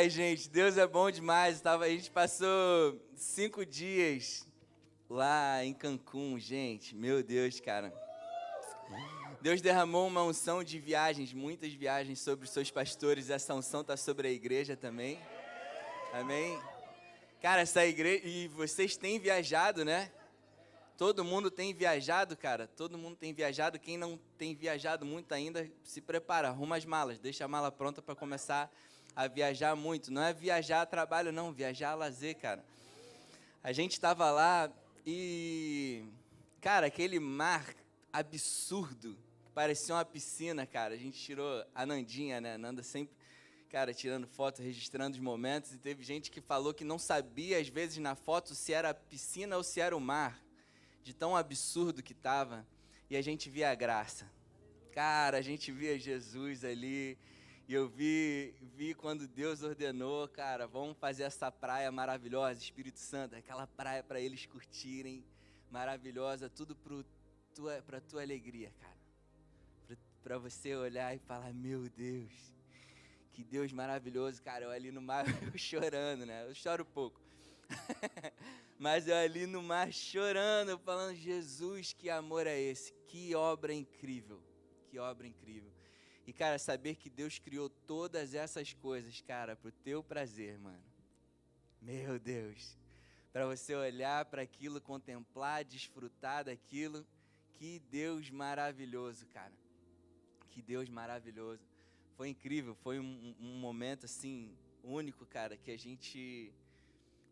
Ai, gente, Deus é bom demais. Tava, a gente passou cinco dias lá em Cancún, gente. Meu Deus, cara. Deus derramou uma unção de viagens, muitas viagens sobre os seus pastores. Essa unção está sobre a igreja também. Amém? Cara, essa igreja. E vocês têm viajado, né? Todo mundo tem viajado, cara. Todo mundo tem viajado. Quem não tem viajado muito ainda, se prepara, arruma as malas, deixa a mala pronta para começar a viajar muito. Não é viajar a trabalho, não, viajar a lazer, cara. A gente estava lá e, cara, aquele mar absurdo, parecia uma piscina, cara. A gente tirou a Nandinha, né? Nanda sempre, cara, tirando foto, registrando os momentos. E teve gente que falou que não sabia, às vezes, na foto, se era piscina ou se era o mar, de tão absurdo que estava. E a gente via a graça. Cara, a gente via Jesus ali e eu vi, vi quando Deus ordenou, cara, vamos fazer essa praia maravilhosa, Espírito Santo, aquela praia para eles curtirem, maravilhosa, tudo para tua, tua alegria, cara. Para você olhar e falar, meu Deus, que Deus maravilhoso, cara. Eu ali no mar, eu chorando, né? Eu choro pouco. Mas eu ali no mar chorando, falando, Jesus, que amor é esse? Que obra incrível, que obra incrível. E, cara, saber que Deus criou todas essas coisas, cara, pro teu prazer, mano. Meu Deus. Para você olhar para aquilo, contemplar, desfrutar daquilo. Que Deus maravilhoso, cara. Que Deus maravilhoso. Foi incrível, foi um, um momento assim único, cara, que a gente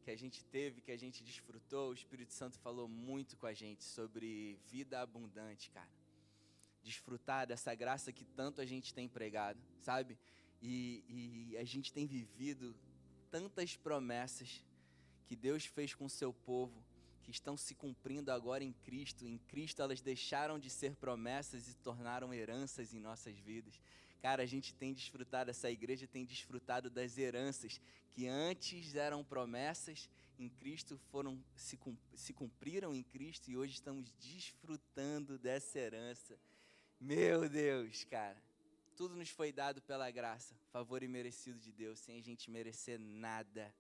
que a gente teve, que a gente desfrutou. O Espírito Santo falou muito com a gente sobre vida abundante, cara desfrutar dessa graça que tanto a gente tem pregado, sabe? E, e a gente tem vivido tantas promessas que Deus fez com o seu povo, que estão se cumprindo agora em Cristo. Em Cristo elas deixaram de ser promessas e tornaram heranças em nossas vidas. Cara, a gente tem desfrutado, essa igreja tem desfrutado das heranças que antes eram promessas, em Cristo foram se, se cumpriram em Cristo e hoje estamos desfrutando dessa herança. Meu Deus, cara. Tudo nos foi dado pela graça, favor imerecido de Deus, sem a gente merecer nada.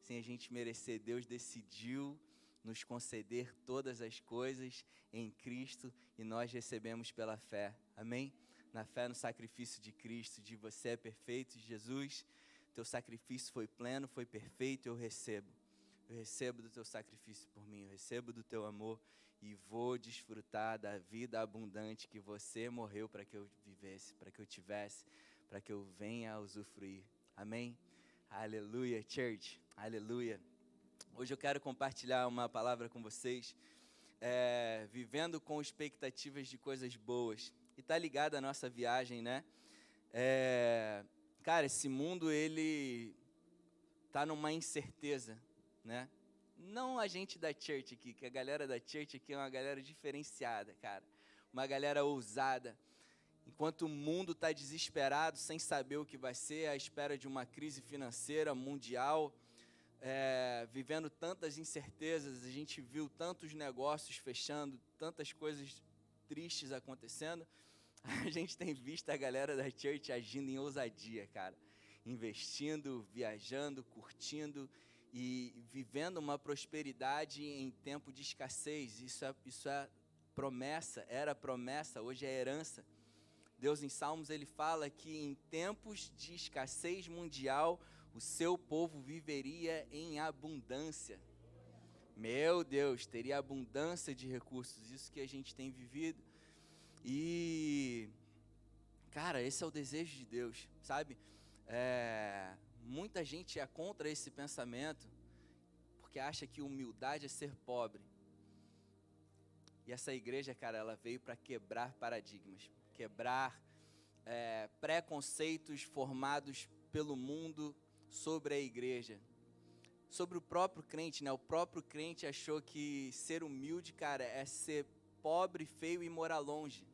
Sem a gente merecer, Deus decidiu nos conceder todas as coisas em Cristo e nós recebemos pela fé. Amém? Na fé no sacrifício de Cristo, de você é perfeito, Jesus. Teu sacrifício foi pleno, foi perfeito, eu recebo. Eu recebo do teu sacrifício por mim, eu recebo do teu amor e vou desfrutar da vida abundante que você morreu para que eu vivesse, para que eu tivesse, para que eu venha a usufruir. Amém? Aleluia, church. Aleluia. Hoje eu quero compartilhar uma palavra com vocês, é, vivendo com expectativas de coisas boas. E tá ligado à nossa viagem, né? É, cara, esse mundo ele tá numa incerteza, né? Não a gente da church aqui, que a galera da church aqui é uma galera diferenciada, cara. Uma galera ousada. Enquanto o mundo está desesperado, sem saber o que vai ser, à espera de uma crise financeira mundial, é, vivendo tantas incertezas, a gente viu tantos negócios fechando, tantas coisas tristes acontecendo, a gente tem visto a galera da church agindo em ousadia, cara. Investindo, viajando, curtindo e vivendo uma prosperidade em tempo de escassez. Isso é, isso é promessa, era promessa, hoje é herança. Deus em Salmos ele fala que em tempos de escassez mundial o seu povo viveria em abundância. Meu Deus, teria abundância de recursos, isso que a gente tem vivido. E, cara, esse é o desejo de Deus, sabe? É, Muita gente é contra esse pensamento porque acha que humildade é ser pobre. E essa igreja, cara, ela veio para quebrar paradigmas, quebrar é, preconceitos formados pelo mundo sobre a igreja, sobre o próprio crente, né? O próprio crente achou que ser humilde, cara, é ser pobre, feio e morar longe.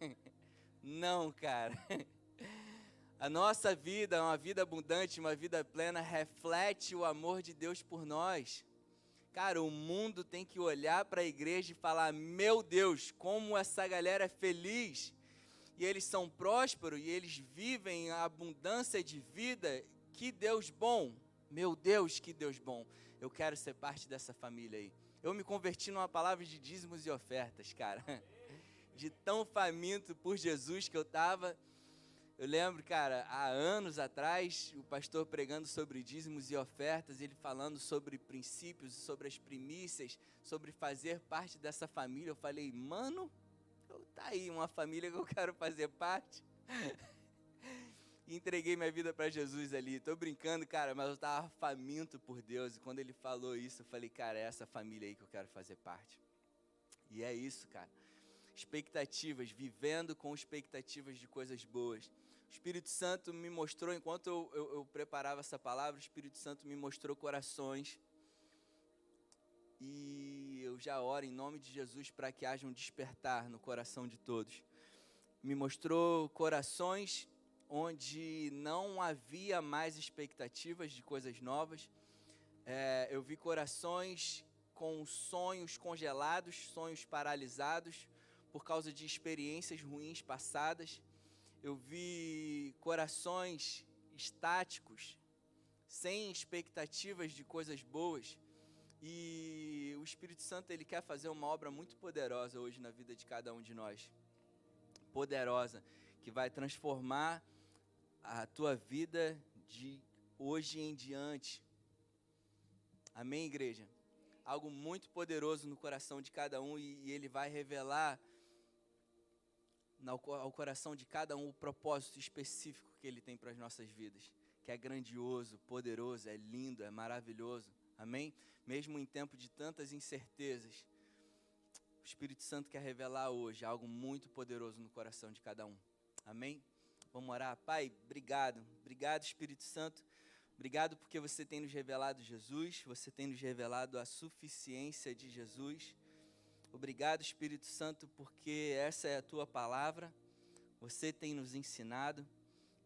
Não, cara. A nossa vida, uma vida abundante, uma vida plena, reflete o amor de Deus por nós. Cara, o mundo tem que olhar para a igreja e falar: meu Deus, como essa galera é feliz. E eles são prósperos e eles vivem a abundância de vida Que Deus bom! Meu Deus, que Deus bom! Eu quero ser parte dessa família aí. Eu me converti numa palavra de dízimos e ofertas, cara. De tão faminto por Jesus que eu tava. Eu lembro, cara, há anos atrás, o pastor pregando sobre dízimos e ofertas, ele falando sobre princípios, sobre as primícias, sobre fazer parte dessa família. Eu falei, mano, tá aí uma família que eu quero fazer parte. entreguei minha vida para Jesus ali. Tô brincando, cara, mas eu tava faminto por Deus. E quando ele falou isso, eu falei, cara, é essa família aí que eu quero fazer parte. E é isso, cara. Expectativas, vivendo com expectativas de coisas boas. O Espírito Santo me mostrou, enquanto eu, eu, eu preparava essa palavra, o Espírito Santo me mostrou corações. E eu já oro em nome de Jesus para que haja um despertar no coração de todos. Me mostrou corações onde não havia mais expectativas de coisas novas. É, eu vi corações com sonhos congelados, sonhos paralisados por causa de experiências ruins passadas eu vi corações estáticos, sem expectativas de coisas boas. E o Espírito Santo ele quer fazer uma obra muito poderosa hoje na vida de cada um de nós. Poderosa, que vai transformar a tua vida de hoje em diante. Amém, igreja? Algo muito poderoso no coração de cada um e, e ele vai revelar ao coração de cada um o propósito específico que Ele tem para as nossas vidas, que é grandioso, poderoso, é lindo, é maravilhoso. Amém? Mesmo em tempo de tantas incertezas, o Espírito Santo quer revelar hoje algo muito poderoso no coração de cada um. Amém? Vamos orar. Pai, obrigado. Obrigado, Espírito Santo. Obrigado porque você tem nos revelado Jesus, você tem nos revelado a suficiência de Jesus. Obrigado, Espírito Santo, porque essa é a tua palavra, você tem nos ensinado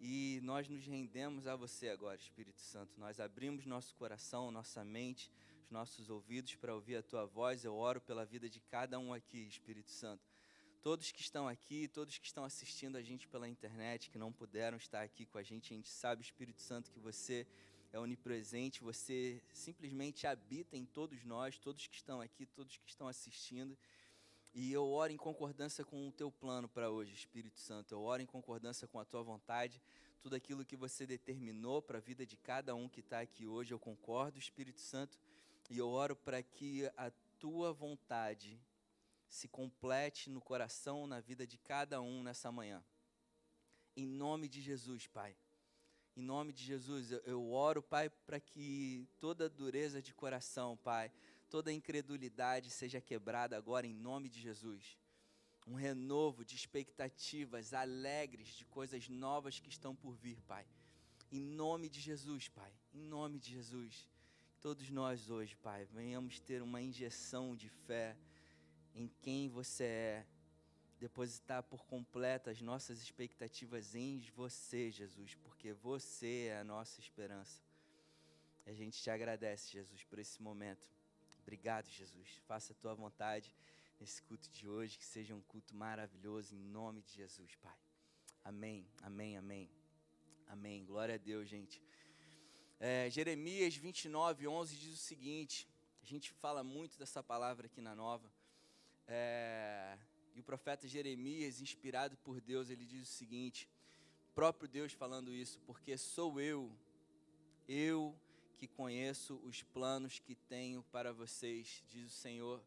e nós nos rendemos a você agora, Espírito Santo. Nós abrimos nosso coração, nossa mente, os nossos ouvidos para ouvir a tua voz. Eu oro pela vida de cada um aqui, Espírito Santo. Todos que estão aqui, todos que estão assistindo a gente pela internet, que não puderam estar aqui com a gente, a gente sabe, Espírito Santo, que você é onipresente, você simplesmente habita em todos nós, todos que estão aqui, todos que estão assistindo. E eu oro em concordância com o teu plano para hoje, Espírito Santo. Eu oro em concordância com a tua vontade. Tudo aquilo que você determinou para a vida de cada um que está aqui hoje, eu concordo, Espírito Santo. E eu oro para que a tua vontade se complete no coração, na vida de cada um nessa manhã. Em nome de Jesus, Pai. Em nome de Jesus, eu, oro, Pai, para que toda dureza de coração, Pai, toda incredulidade seja quebrada agora em nome de Jesus. Um renovo de expectativas alegres de coisas novas que estão por vir, Pai. Em nome de Jesus, Pai. Em nome de Jesus. Todos nós hoje, Pai, venhamos ter uma injeção de fé em quem você é, depositar por completo as nossas expectativas em você, Jesus, porque você é a nossa esperança. A gente te agradece, Jesus, por esse momento. Obrigado, Jesus. Faça a tua vontade nesse culto de hoje, que seja um culto maravilhoso em nome de Jesus, Pai. Amém, amém, amém. Amém. Glória a Deus, gente. É, Jeremias 29, 11 diz o seguinte: a gente fala muito dessa palavra aqui na nova. É, e o profeta Jeremias, inspirado por Deus, ele diz o seguinte: próprio Deus falando isso, porque sou eu, eu que conheço os planos que tenho para vocês, diz o Senhor,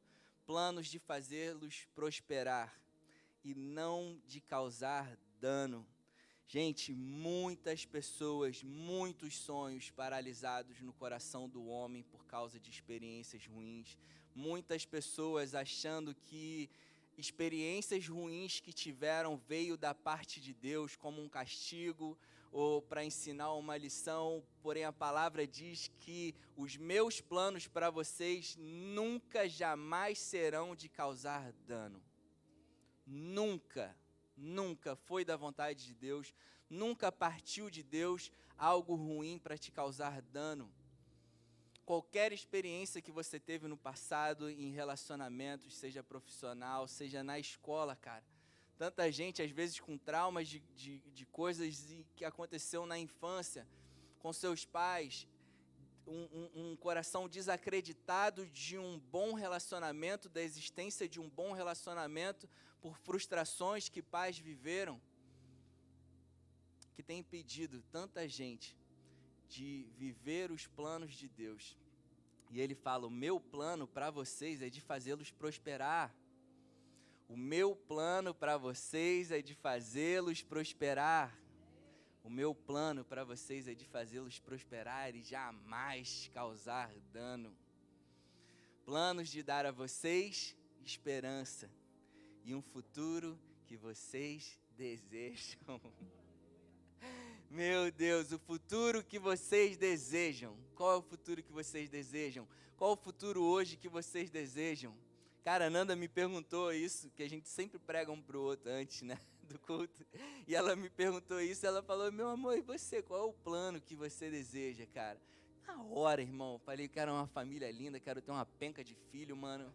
planos de fazê-los prosperar e não de causar dano. Gente, muitas pessoas, muitos sonhos paralisados no coração do homem por causa de experiências ruins. Muitas pessoas achando que experiências ruins que tiveram veio da parte de Deus como um castigo ou para ensinar uma lição, porém a palavra diz que os meus planos para vocês nunca jamais serão de causar dano. Nunca, nunca foi da vontade de Deus, nunca partiu de Deus algo ruim para te causar dano qualquer experiência que você teve no passado em relacionamentos, seja profissional, seja na escola, cara. Tanta gente, às vezes, com traumas de, de, de coisas que aconteceu na infância, com seus pais, um, um, um, coração desacreditado de um bom relacionamento, da existência de um bom relacionamento, por frustrações que pais viveram, que tem impedido tanta gente de viver os planos de Deus. E ele fala: O meu plano para vocês é de fazê-los prosperar. O meu plano para vocês é de fazê-los prosperar. O meu plano para vocês é de fazê-los prosperar e jamais causar dano. Planos de dar a vocês esperança e um futuro que vocês desejam. Meu Deus, o futuro que vocês desejam. Qual é o futuro que vocês desejam? Qual é o futuro hoje que vocês desejam? Cara, a Nanda me perguntou isso, que a gente sempre prega um pro outro antes, né, do culto. E ela me perguntou isso, ela falou: "Meu amor, e você, qual é o plano que você deseja, cara?" Na hora, irmão, falei: "Quero uma família linda, quero ter uma penca de filho, mano."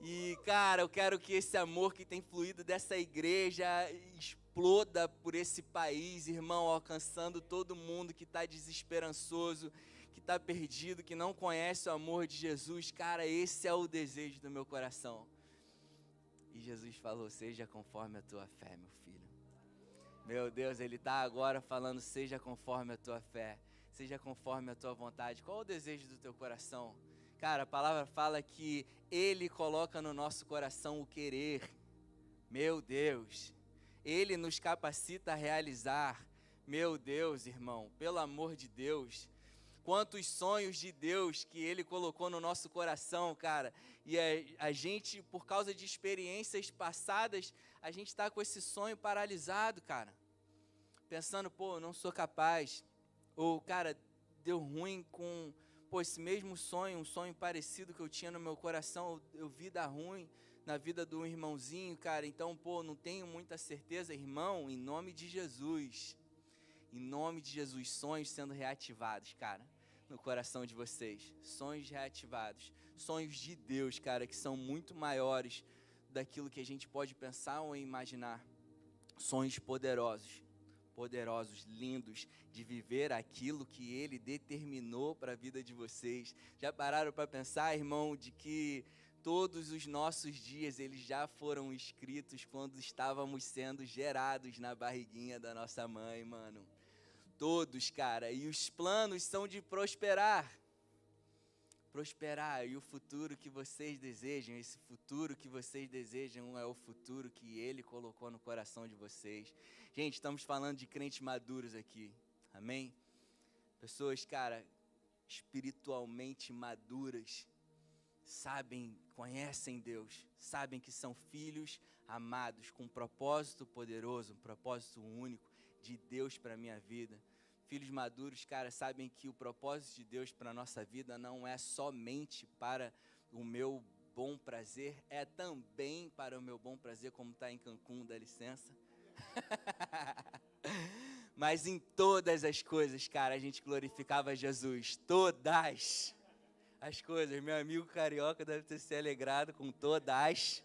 E, cara, eu quero que esse amor que tem fluído dessa igreja exploda por esse país, irmão, alcançando todo mundo que está desesperançoso, que está perdido, que não conhece o amor de Jesus. Cara, esse é o desejo do meu coração. E Jesus falou: Seja conforme a tua fé, meu filho. Meu Deus, Ele está agora falando: Seja conforme a tua fé, seja conforme a tua vontade. Qual o desejo do teu coração? Cara, a palavra fala que Ele coloca no nosso coração o querer. Meu Deus. Ele nos capacita a realizar. Meu Deus, irmão, pelo amor de Deus, quantos sonhos de Deus que Ele colocou no nosso coração, cara. E a, a gente, por causa de experiências passadas, a gente está com esse sonho paralisado, cara. Pensando, pô, eu não sou capaz. Ou, cara, deu ruim com, pô, esse mesmo sonho, um sonho parecido que eu tinha no meu coração, eu, eu vi dar ruim na vida do irmãozinho, cara. Então, pô, não tenho muita certeza, irmão, em nome de Jesus. Em nome de Jesus, sonhos sendo reativados, cara, no coração de vocês. Sonhos reativados. Sonhos de Deus, cara, que são muito maiores daquilo que a gente pode pensar ou imaginar. Sonhos poderosos, poderosos, lindos, de viver aquilo que Ele determinou para a vida de vocês. Já pararam para pensar, irmão, de que todos os nossos dias eles já foram escritos quando estávamos sendo gerados na barriguinha da nossa mãe, mano. Todos, cara. E os planos são de prosperar. Prosperar. E o futuro que vocês desejam, esse futuro que vocês desejam é o futuro que Ele colocou no coração de vocês. Gente, estamos falando de crentes maduros aqui. Amém? Pessoas, cara, espiritualmente maduras sabem, conhecem Deus, sabem que são filhos amados com um propósito poderoso, um propósito único de Deus para a minha vida. Filhos maduros, cara, sabem que o propósito de Deus para a nossa vida não é somente para o meu bom prazer, é também para o meu bom prazer, como está em Cancún, dá licença. Mas em todas as coisas, cara, a gente glorificava Jesus. Todas as coisas. Meu amigo carioca deve ter se alegrado com todas.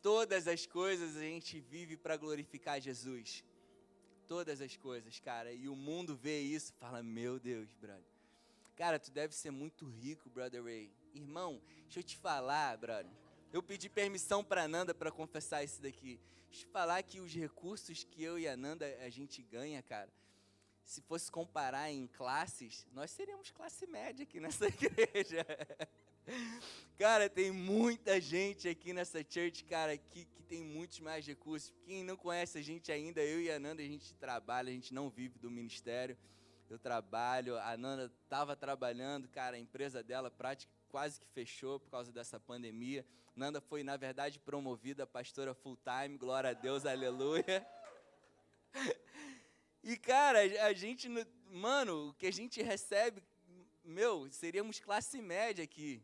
Todas as coisas a gente vive para glorificar Jesus. Todas as coisas, cara. E o mundo vê isso fala: Meu Deus, brother. Cara, tu deve ser muito rico, brother Ray. Irmão, deixa eu te falar, brother. Eu pedi permissão para Nanda para confessar isso daqui. Deixa eu te falar que os recursos que eu e a Nanda a gente ganha, cara, se fosse comparar em classes, nós seríamos classe média aqui nessa igreja. Cara, tem muita gente aqui nessa church, cara, que, que tem muitos mais recursos. Quem não conhece a gente ainda, eu e a Nanda, a gente trabalha, a gente não vive do ministério. Eu trabalho, a Nanda estava trabalhando, cara, a empresa dela praticamente quase que fechou por causa dessa pandemia. Nanda foi, na verdade, promovida a pastora full time, glória a Deus, aleluia. E, cara, a gente, mano, o que a gente recebe, meu, seríamos classe média aqui.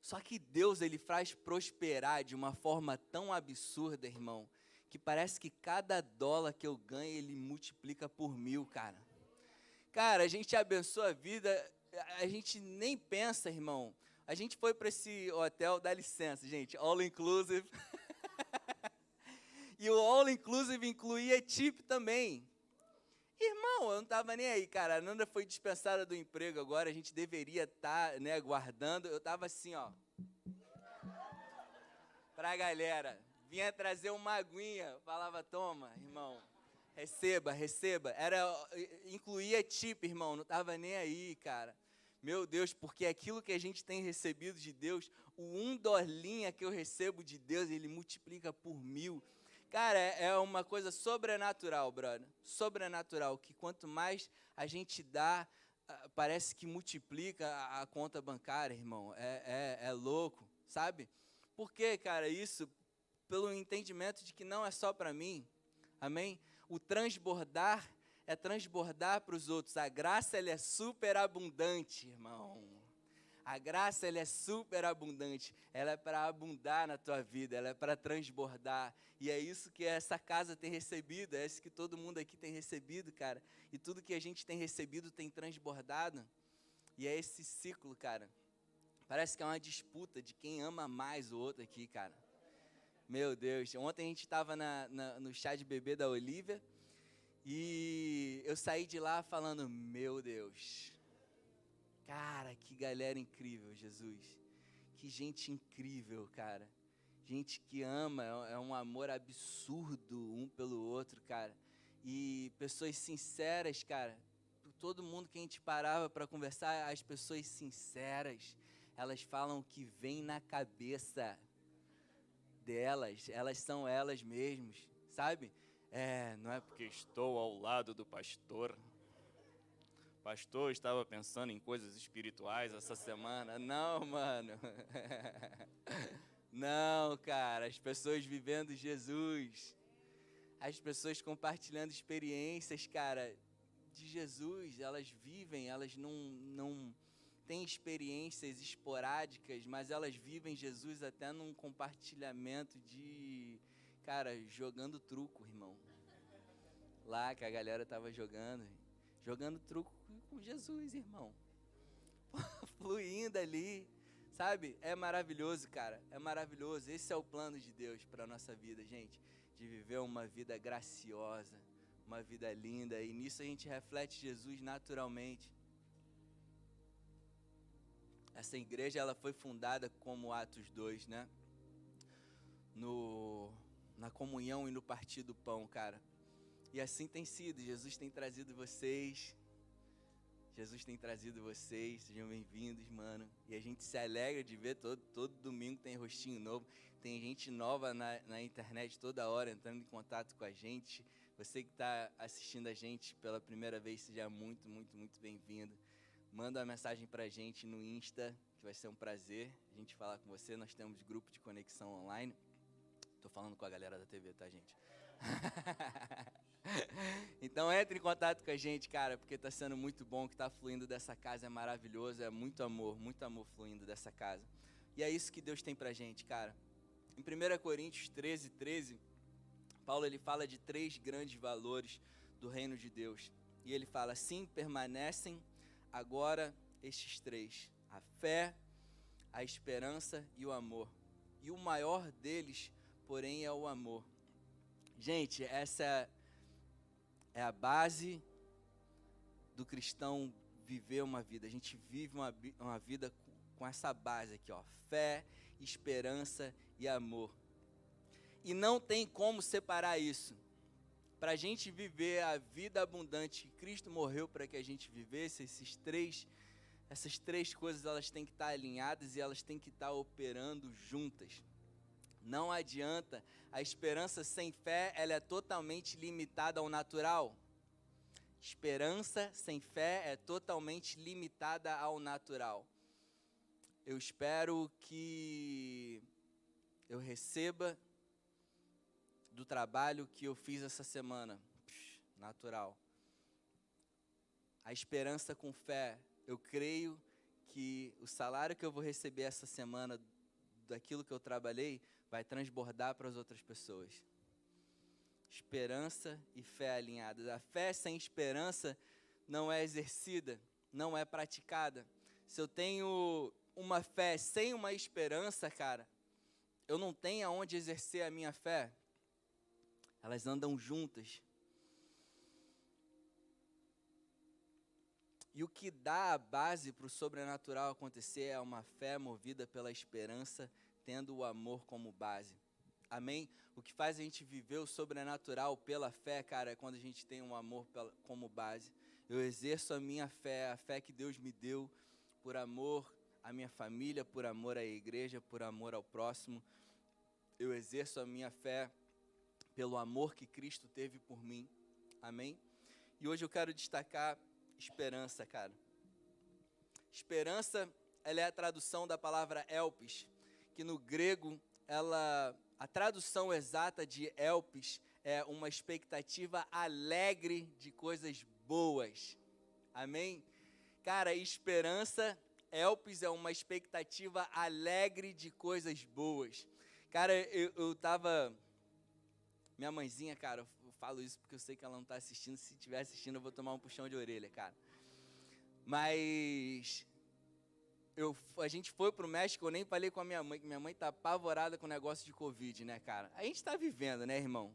Só que Deus, ele faz prosperar de uma forma tão absurda, irmão, que parece que cada dólar que eu ganho, ele multiplica por mil, cara. Cara, a gente abençoa a vida, a gente nem pensa, irmão. A gente foi para esse hotel, dá licença, gente, all inclusive. E o all inclusive incluía tip também. Irmão, eu não tava nem aí, cara. A Nanda foi dispensada do emprego agora, a gente deveria estar, tá, né, guardando. Eu tava assim, ó. Pra galera. Vinha trazer uma aguinha. Falava, toma, irmão. Receba, receba. Era, incluía tip, irmão. Não tava nem aí, cara. Meu Deus, porque aquilo que a gente tem recebido de Deus, o um dolinha que eu recebo de Deus, ele multiplica por mil. Cara, é, é uma coisa sobrenatural, brother. Sobrenatural, que quanto mais a gente dá, ah, parece que multiplica a, conta bancária, irmão. É, é, é louco, sabe? Por que, cara, isso? Pelo entendimento de que não é só para mim. Amém? O transbordar é transbordar para os outros. A graça ela é super abundante, irmão. A graça ela é super abundante. Ela é para abundar na tua vida, ela é para transbordar. E é isso que essa casa tem recebido, é isso que todo mundo aqui tem recebido, cara. E tudo que a gente tem recebido tem transbordado. E é esse ciclo, cara. Parece que é uma disputa de quem ama mais o outro aqui, cara. Meu Deus. Ontem a gente estava no chá de bebê da Olivia. E eu saí de lá falando: Meu Deus, cara, que galera incrível, Jesus. Que gente incrível, cara. Gente que ama, é, é um amor absurdo um pelo outro, cara. E pessoas sinceras, cara. Todo mundo que a gente parava para conversar, as pessoas sinceras, elas falam o que vem na cabeça delas, elas são elas mesmas, sabe? É, não é porque estou ao lado do pastor. Pastor, estava pensando em coisas espirituais essa semana. Não, mano. Não, cara. As pessoas vivendo Jesus. As pessoas compartilhando experiências, cara, de Jesus. Elas vivem, elas não, não têm experiências esporádicas, mas elas vivem Jesus até num compartilhamento de Cara, jogando truco, irmão. Lá que a galera tava jogando. Jogando truco com Jesus, irmão. Fluindo ali. Sabe? É maravilhoso, cara. É maravilhoso. Esse é o plano de Deus para nossa vida, gente. De viver uma vida graciosa, uma vida linda. E nisso a gente reflete Jesus naturalmente. Essa igreja ela foi fundada como Atos 2, né? No na comunhão e no partir do pão, cara. E assim tem sido. Jesus tem trazido vocês. Jesus tem trazido vocês. Sejam bem-vindos, mano. E a gente se alegra de ver todo, todo domingo tem rostinho novo. Tem gente nova na, na internet toda hora entrando em contato com a gente. Você que está assistindo a gente pela primeira vez, seja muito, muito, muito bem-vindo. Manda uma mensagem para a gente no Insta, que vai ser um prazer a gente falar com você. Nós temos grupo de conexão online. Tô falando com a galera da TV, tá, gente? então entre em contato com a gente, cara, porque tá sendo muito bom, que tá fluindo dessa casa é maravilhoso, é muito amor, muito amor fluindo dessa casa. E é isso que Deus tem pra gente, cara. Em 1 Coríntios 13, 13, Paulo ele fala de três grandes valores do reino de Deus. E ele fala: assim permanecem agora estes três: a fé, a esperança e o amor. E o maior deles porém é o amor. Gente, essa é a base do cristão viver uma vida. A gente vive uma, uma vida com essa base aqui, ó, fé, esperança e amor. E não tem como separar isso. Para a gente viver a vida abundante que Cristo morreu para que a gente vivesse, esses três, essas três coisas elas têm que estar alinhadas e elas têm que estar operando juntas. Não adianta. A esperança sem fé, ela é totalmente limitada ao natural. Esperança sem fé é totalmente limitada ao natural. Eu espero que eu receba do trabalho que eu fiz essa semana. Natural. A esperança com fé. Eu creio que o salário que eu vou receber essa semana daquilo que eu trabalhei vai transbordar para as outras pessoas. Esperança e fé alinhadas. A fé sem esperança não é exercida, não é praticada. Se eu tenho uma fé sem uma esperança, cara, eu não tenho aonde exercer a minha fé. Elas andam juntas. E o que dá a base para o sobrenatural acontecer é uma fé movida pela esperança, tendo o amor como base. Amém? O que faz a gente viver o sobrenatural pela fé, cara, é quando a gente tem um amor como base. Eu exerço a minha fé, a fé que Deus me deu, por amor à minha família, por amor à igreja, por amor ao próximo. Eu exerço a minha fé pelo amor que Cristo teve por mim. Amém? E hoje eu quero destacar esperança, cara. Esperança, ela é a tradução da palavra elpis, que no grego ela a tradução exata de elpis é uma expectativa alegre de coisas boas. Amém? Cara, esperança, elpis é uma expectativa alegre de coisas boas. Cara, eu, eu tava. Minha mãezinha, cara, eu falo isso porque eu sei que ela não está assistindo. Se estiver assistindo, eu vou tomar um puxão de orelha, cara. Mas eu, a gente foi pro México, eu nem falei com a minha mãe, que minha mãe tá apavorada com o negócio de Covid, né, cara? A gente está vivendo, né, irmão?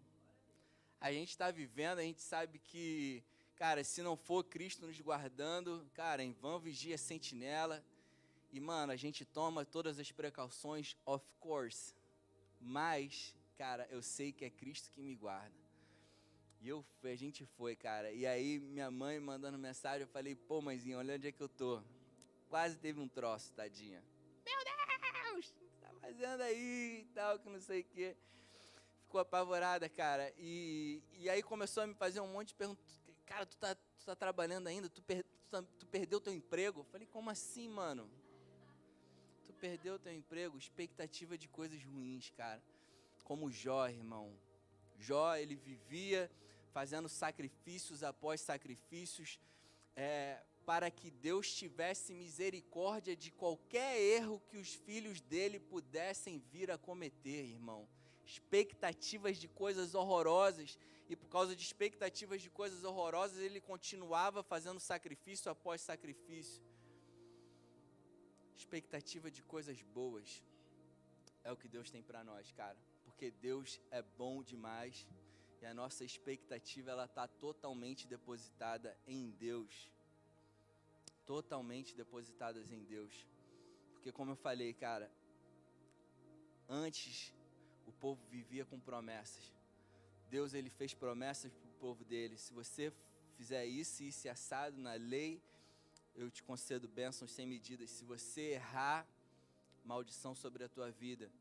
A gente está vivendo, a gente sabe que, cara, se não for Cristo nos guardando, cara, em vão vigia sentinela. E, mano, a gente toma todas as precauções, of course. Mas, cara, eu sei que é Cristo que me guarda. E eu, a gente foi, cara. E aí, minha mãe mandando mensagem, eu falei, pô, mãezinha, olha onde é que eu tô quase teve um troço, tadinha. Meu Deus, o que tá fazendo aí e tal, que não sei o quê. Ficou apavorada, cara. E, e aí começou a me fazer um monte de perguntas. Cara, tu tá, tu tá trabalhando ainda? Tu, per, tu, tá, tu perdeu teu emprego? Eu falei, como assim, mano? Tu perdeu teu emprego? Expectativa de coisas ruins, cara. Como Jó, irmão. Jó, ele vivia fazendo sacrifícios após sacrifícios. É, para que Deus tivesse misericórdia de qualquer erro que os filhos dele pudessem vir a cometer, irmão. Expectativas de coisas horrorosas, e por causa de expectativas de coisas horrorosas, ele continuava fazendo sacrifício após sacrifício. Expectativa de coisas boas é o que Deus tem para nós, cara, porque Deus é bom demais e a nossa expectativa ela está totalmente depositada em Deus totalmente depositadas em Deus. Porque como eu falei, cara, antes o povo vivia com promessas. Deus ele fez promessas para o povo dele. Se você fizer isso e isso assado na lei, eu te concedo bênçãos sem medidas. Se você errar, maldição sobre a tua vida.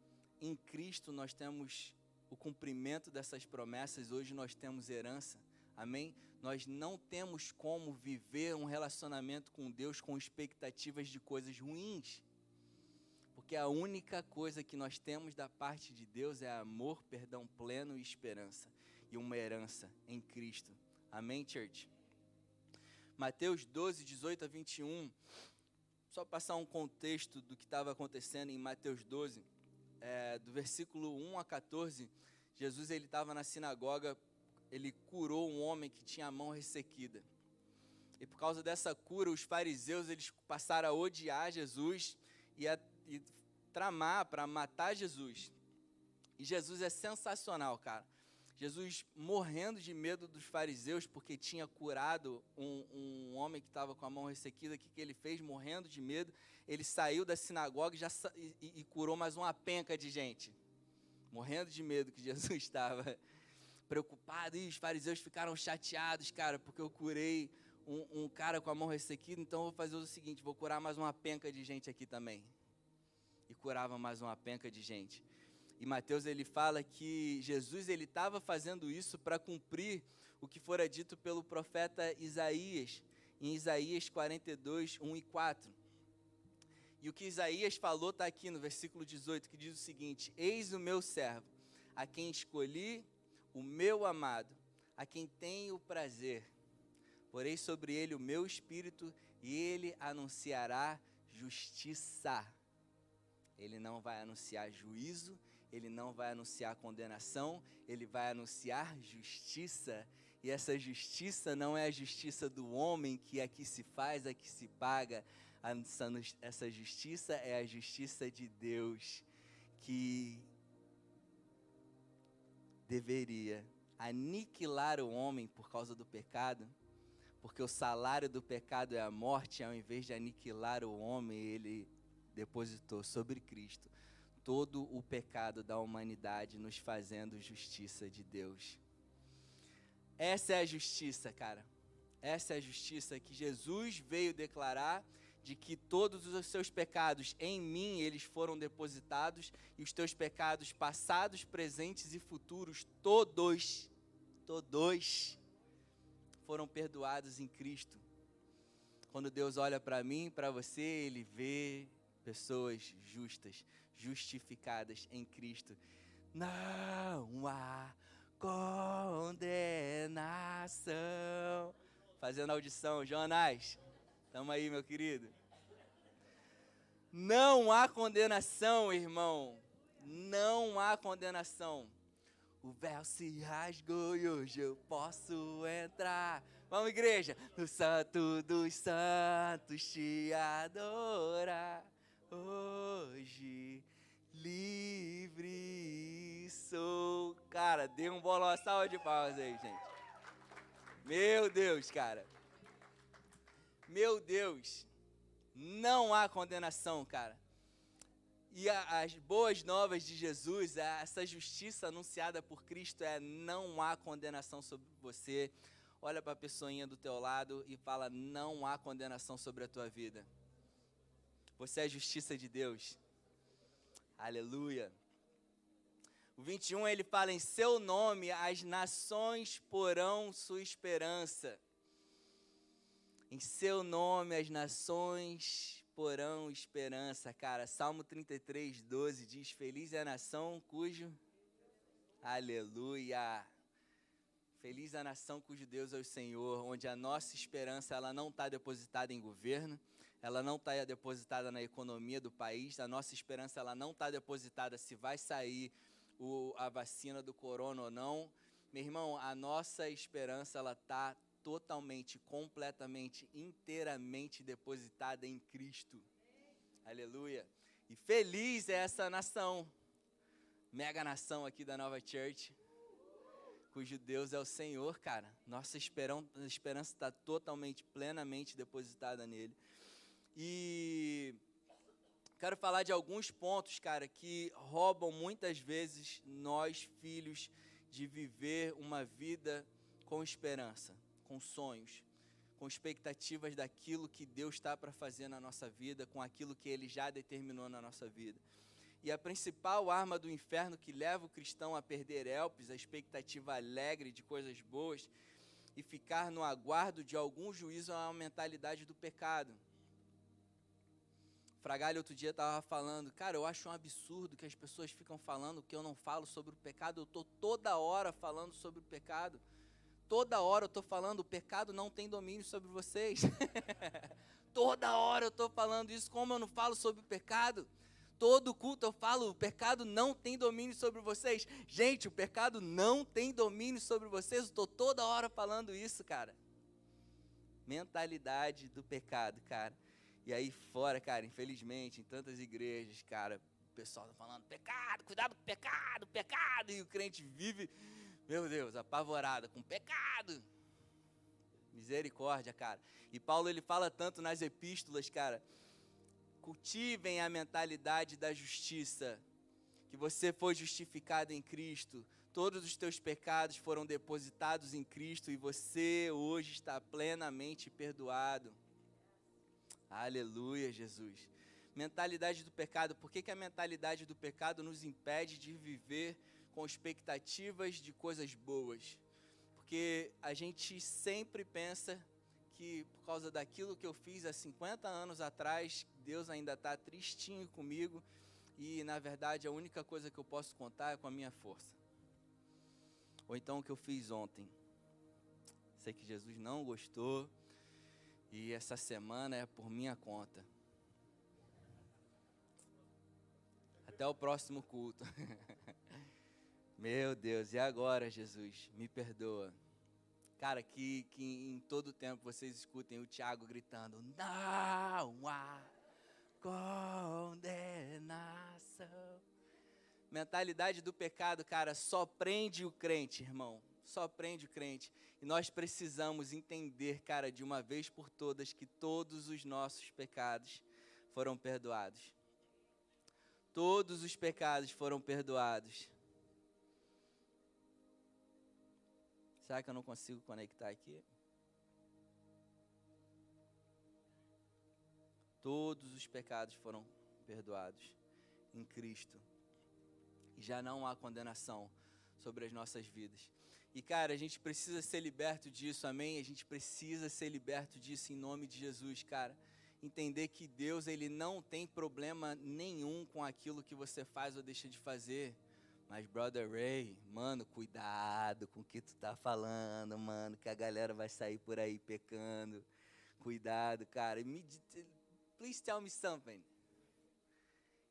Em Cristo nós temos o cumprimento dessas promessas, hoje nós temos herança. Amém? Nós não temos como viver um relacionamento com Deus com expectativas de coisas ruins. Porque a única coisa que nós temos da parte de Deus é amor, perdão pleno e esperança. E uma herança em Cristo. Amém, church? Mateus 12, 18 a 21. Só passar um contexto do que estava acontecendo em Mateus 12, é, do versículo 1 a 14. Jesus ele estava na sinagoga ele curou um homem que tinha a mão ressequida. E por causa dessa cura, os fariseus eles passaram a odiar Jesus e a e tramar para matar Jesus. E Jesus é sensacional, cara. Jesus morrendo de medo dos fariseus porque tinha curado um, um homem que estava com a mão ressequida. O que, que ele fez? Morrendo de medo, ele saiu da sinagoga e, já, e, e curou mais uma penca de gente. Morrendo de medo que Jesus estava preocupado, e os fariseus ficaram chateados, cara, porque eu curei um, um, cara com a mão ressequida, então eu vou fazer o seguinte, vou curar mais uma penca de gente aqui também. E curava mais uma penca de gente. E Mateus ele fala que Jesus ele estava fazendo isso para cumprir o que fora dito pelo profeta Isaías, em Isaías 42, 1 e 4. E o que Isaías falou está aqui no versículo 18, que diz o seguinte: Eis o meu servo, a quem escolhi o meu amado, a quem tenho prazer. Porei sobre ele o meu espírito e ele anunciará justiça. Ele não vai anunciar juízo, ele não vai anunciar condenação, ele vai anunciar justiça. E essa justiça não é a justiça do homem que aqui se faz, aqui se paga. Essa justiça é a justiça de Deus, que deveria aniquilar o homem por causa do pecado, Porque o salário do pecado é a morte, ao invés de aniquilar o homem, ele depositou sobre Cristo todo o pecado da humanidade, nos fazendo justiça de Deus. Essa é a justiça, cara. Essa é a justiça que Jesus veio declarar de que todos os seus pecados em mim eles foram depositados e os teus pecados passados, presentes e futuros todos todos foram perdoados em Cristo. Quando Deus olha para mim, para você, ele vê pessoas justas, justificadas em Cristo. Não há condenação. Fazendo audição, Jonas. Tamo aí, meu querido. Não há condenação, irmão. Não há condenação. O véu se rasgou e hoje eu posso entrar. Vamos, igreja. No santo dos santos te adorar. Hoje livre sou. Cara, dê um bolão, salva de palmas aí, gente. Meu Deus, cara. Meu Deus. Não há condenação, cara. E a, as boas novas de Jesus, a, essa justiça anunciada por Cristo é não há condenação sobre você. Olha para a pessoinha do teu lado e fala: não há condenação sobre a tua vida. Você é a justiça de Deus. Aleluia. O 21 ele fala: em seu nome as nações porão sua esperança. Em seu nome as nações porão esperança, cara. Salmo 33, 12 diz: Feliz é a nação cujo. Aleluia. Feliz a nação cujo Deus é o Senhor, onde a nossa esperança ela não está depositada em governo, ela não está depositada na economia do país, a nossa esperança ela não está depositada se vai sair o, a vacina do corona ou não. Meu irmão, a nossa esperança ela está totalmente, completamente, inteiramente depositada em Cristo. Aleluia. E feliz é essa nação, mega nação aqui da Nova Church, cujo Deus é o Senhor, cara. Nossa esperança está totalmente, plenamente depositada nele. E quero falar de alguns pontos, cara, que roubam muitas vezes nós, filhos, de viver uma vida com esperança, com sonhos, com expectativas daquilo que Deus está para fazer na nossa vida, com aquilo que Ele já determinou na nossa vida. E a principal arma do inferno que leva o cristão a perder elpes, a expectativa alegre de coisas boas, e ficar no aguardo de algum juízo é uma mentalidade do pecado. Fragalho outro dia estava falando, cara, eu acho um absurdo que as pessoas ficam falando que eu não falo sobre o pecado. Eu estou toda hora falando sobre o pecado. Toda hora eu estou falando, o pecado não tem domínio sobre vocês. toda hora eu estou falando isso, como eu não falo sobre o pecado. Todo culto eu falo, o pecado não tem domínio sobre vocês. Gente, o pecado não tem domínio sobre vocês. Estou toda hora falando isso, cara. Mentalidade do pecado, cara. E aí fora, cara, infelizmente, em tantas igrejas, cara, o pessoal tá falando, pecado, cuidado com o pecado, pecado, e o crente vive, meu Deus, apavorado com pecado. Misericórdia, cara. E Paulo ele fala tanto nas epístolas, cara, cultivem a mentalidade da justiça, que você foi justificado em Cristo, todos os teus pecados foram depositados em Cristo e você hoje está plenamente perdoado. Aleluia, Jesus. Mentalidade do pecado. Por que, que a mentalidade do pecado nos impede de viver com expectativas de coisas boas? Porque a gente sempre pensa que por causa daquilo que eu fiz há 50 anos atrás, Deus ainda está tristinho comigo e na verdade a única coisa que eu posso contar é com a minha força. Ou então o que eu fiz ontem. Sei que Jesus não gostou, e essa semana é por minha conta. Até o próximo culto. Meu Deus, e agora, Jesus? Me perdoa. Cara, que, que em todo tempo vocês escutem o Tiago gritando: Não há condenação. Mentalidade do pecado, cara, só prende o crente, irmão. só prende o crente. E nós precisamos entender, cara, de uma vez por todas, que todos os nossos pecados foram perdoados. Todos os pecados foram perdoados. Será que eu não consigo conectar aqui? Todos os pecados foram perdoados em Cristo. E já não há condenação sobre as nossas vidas. E cara, a gente precisa ser liberto disso, amém? A gente precisa ser liberto disso em nome de Jesus, cara. Entender que Deus, ele não tem problema nenhum com aquilo que você faz ou deixa de fazer. Mas, brother Ray, mano, cuidado com o que tu tá falando, mano, que a galera vai sair por aí pecando. Cuidado, cara. Me, please tell me something.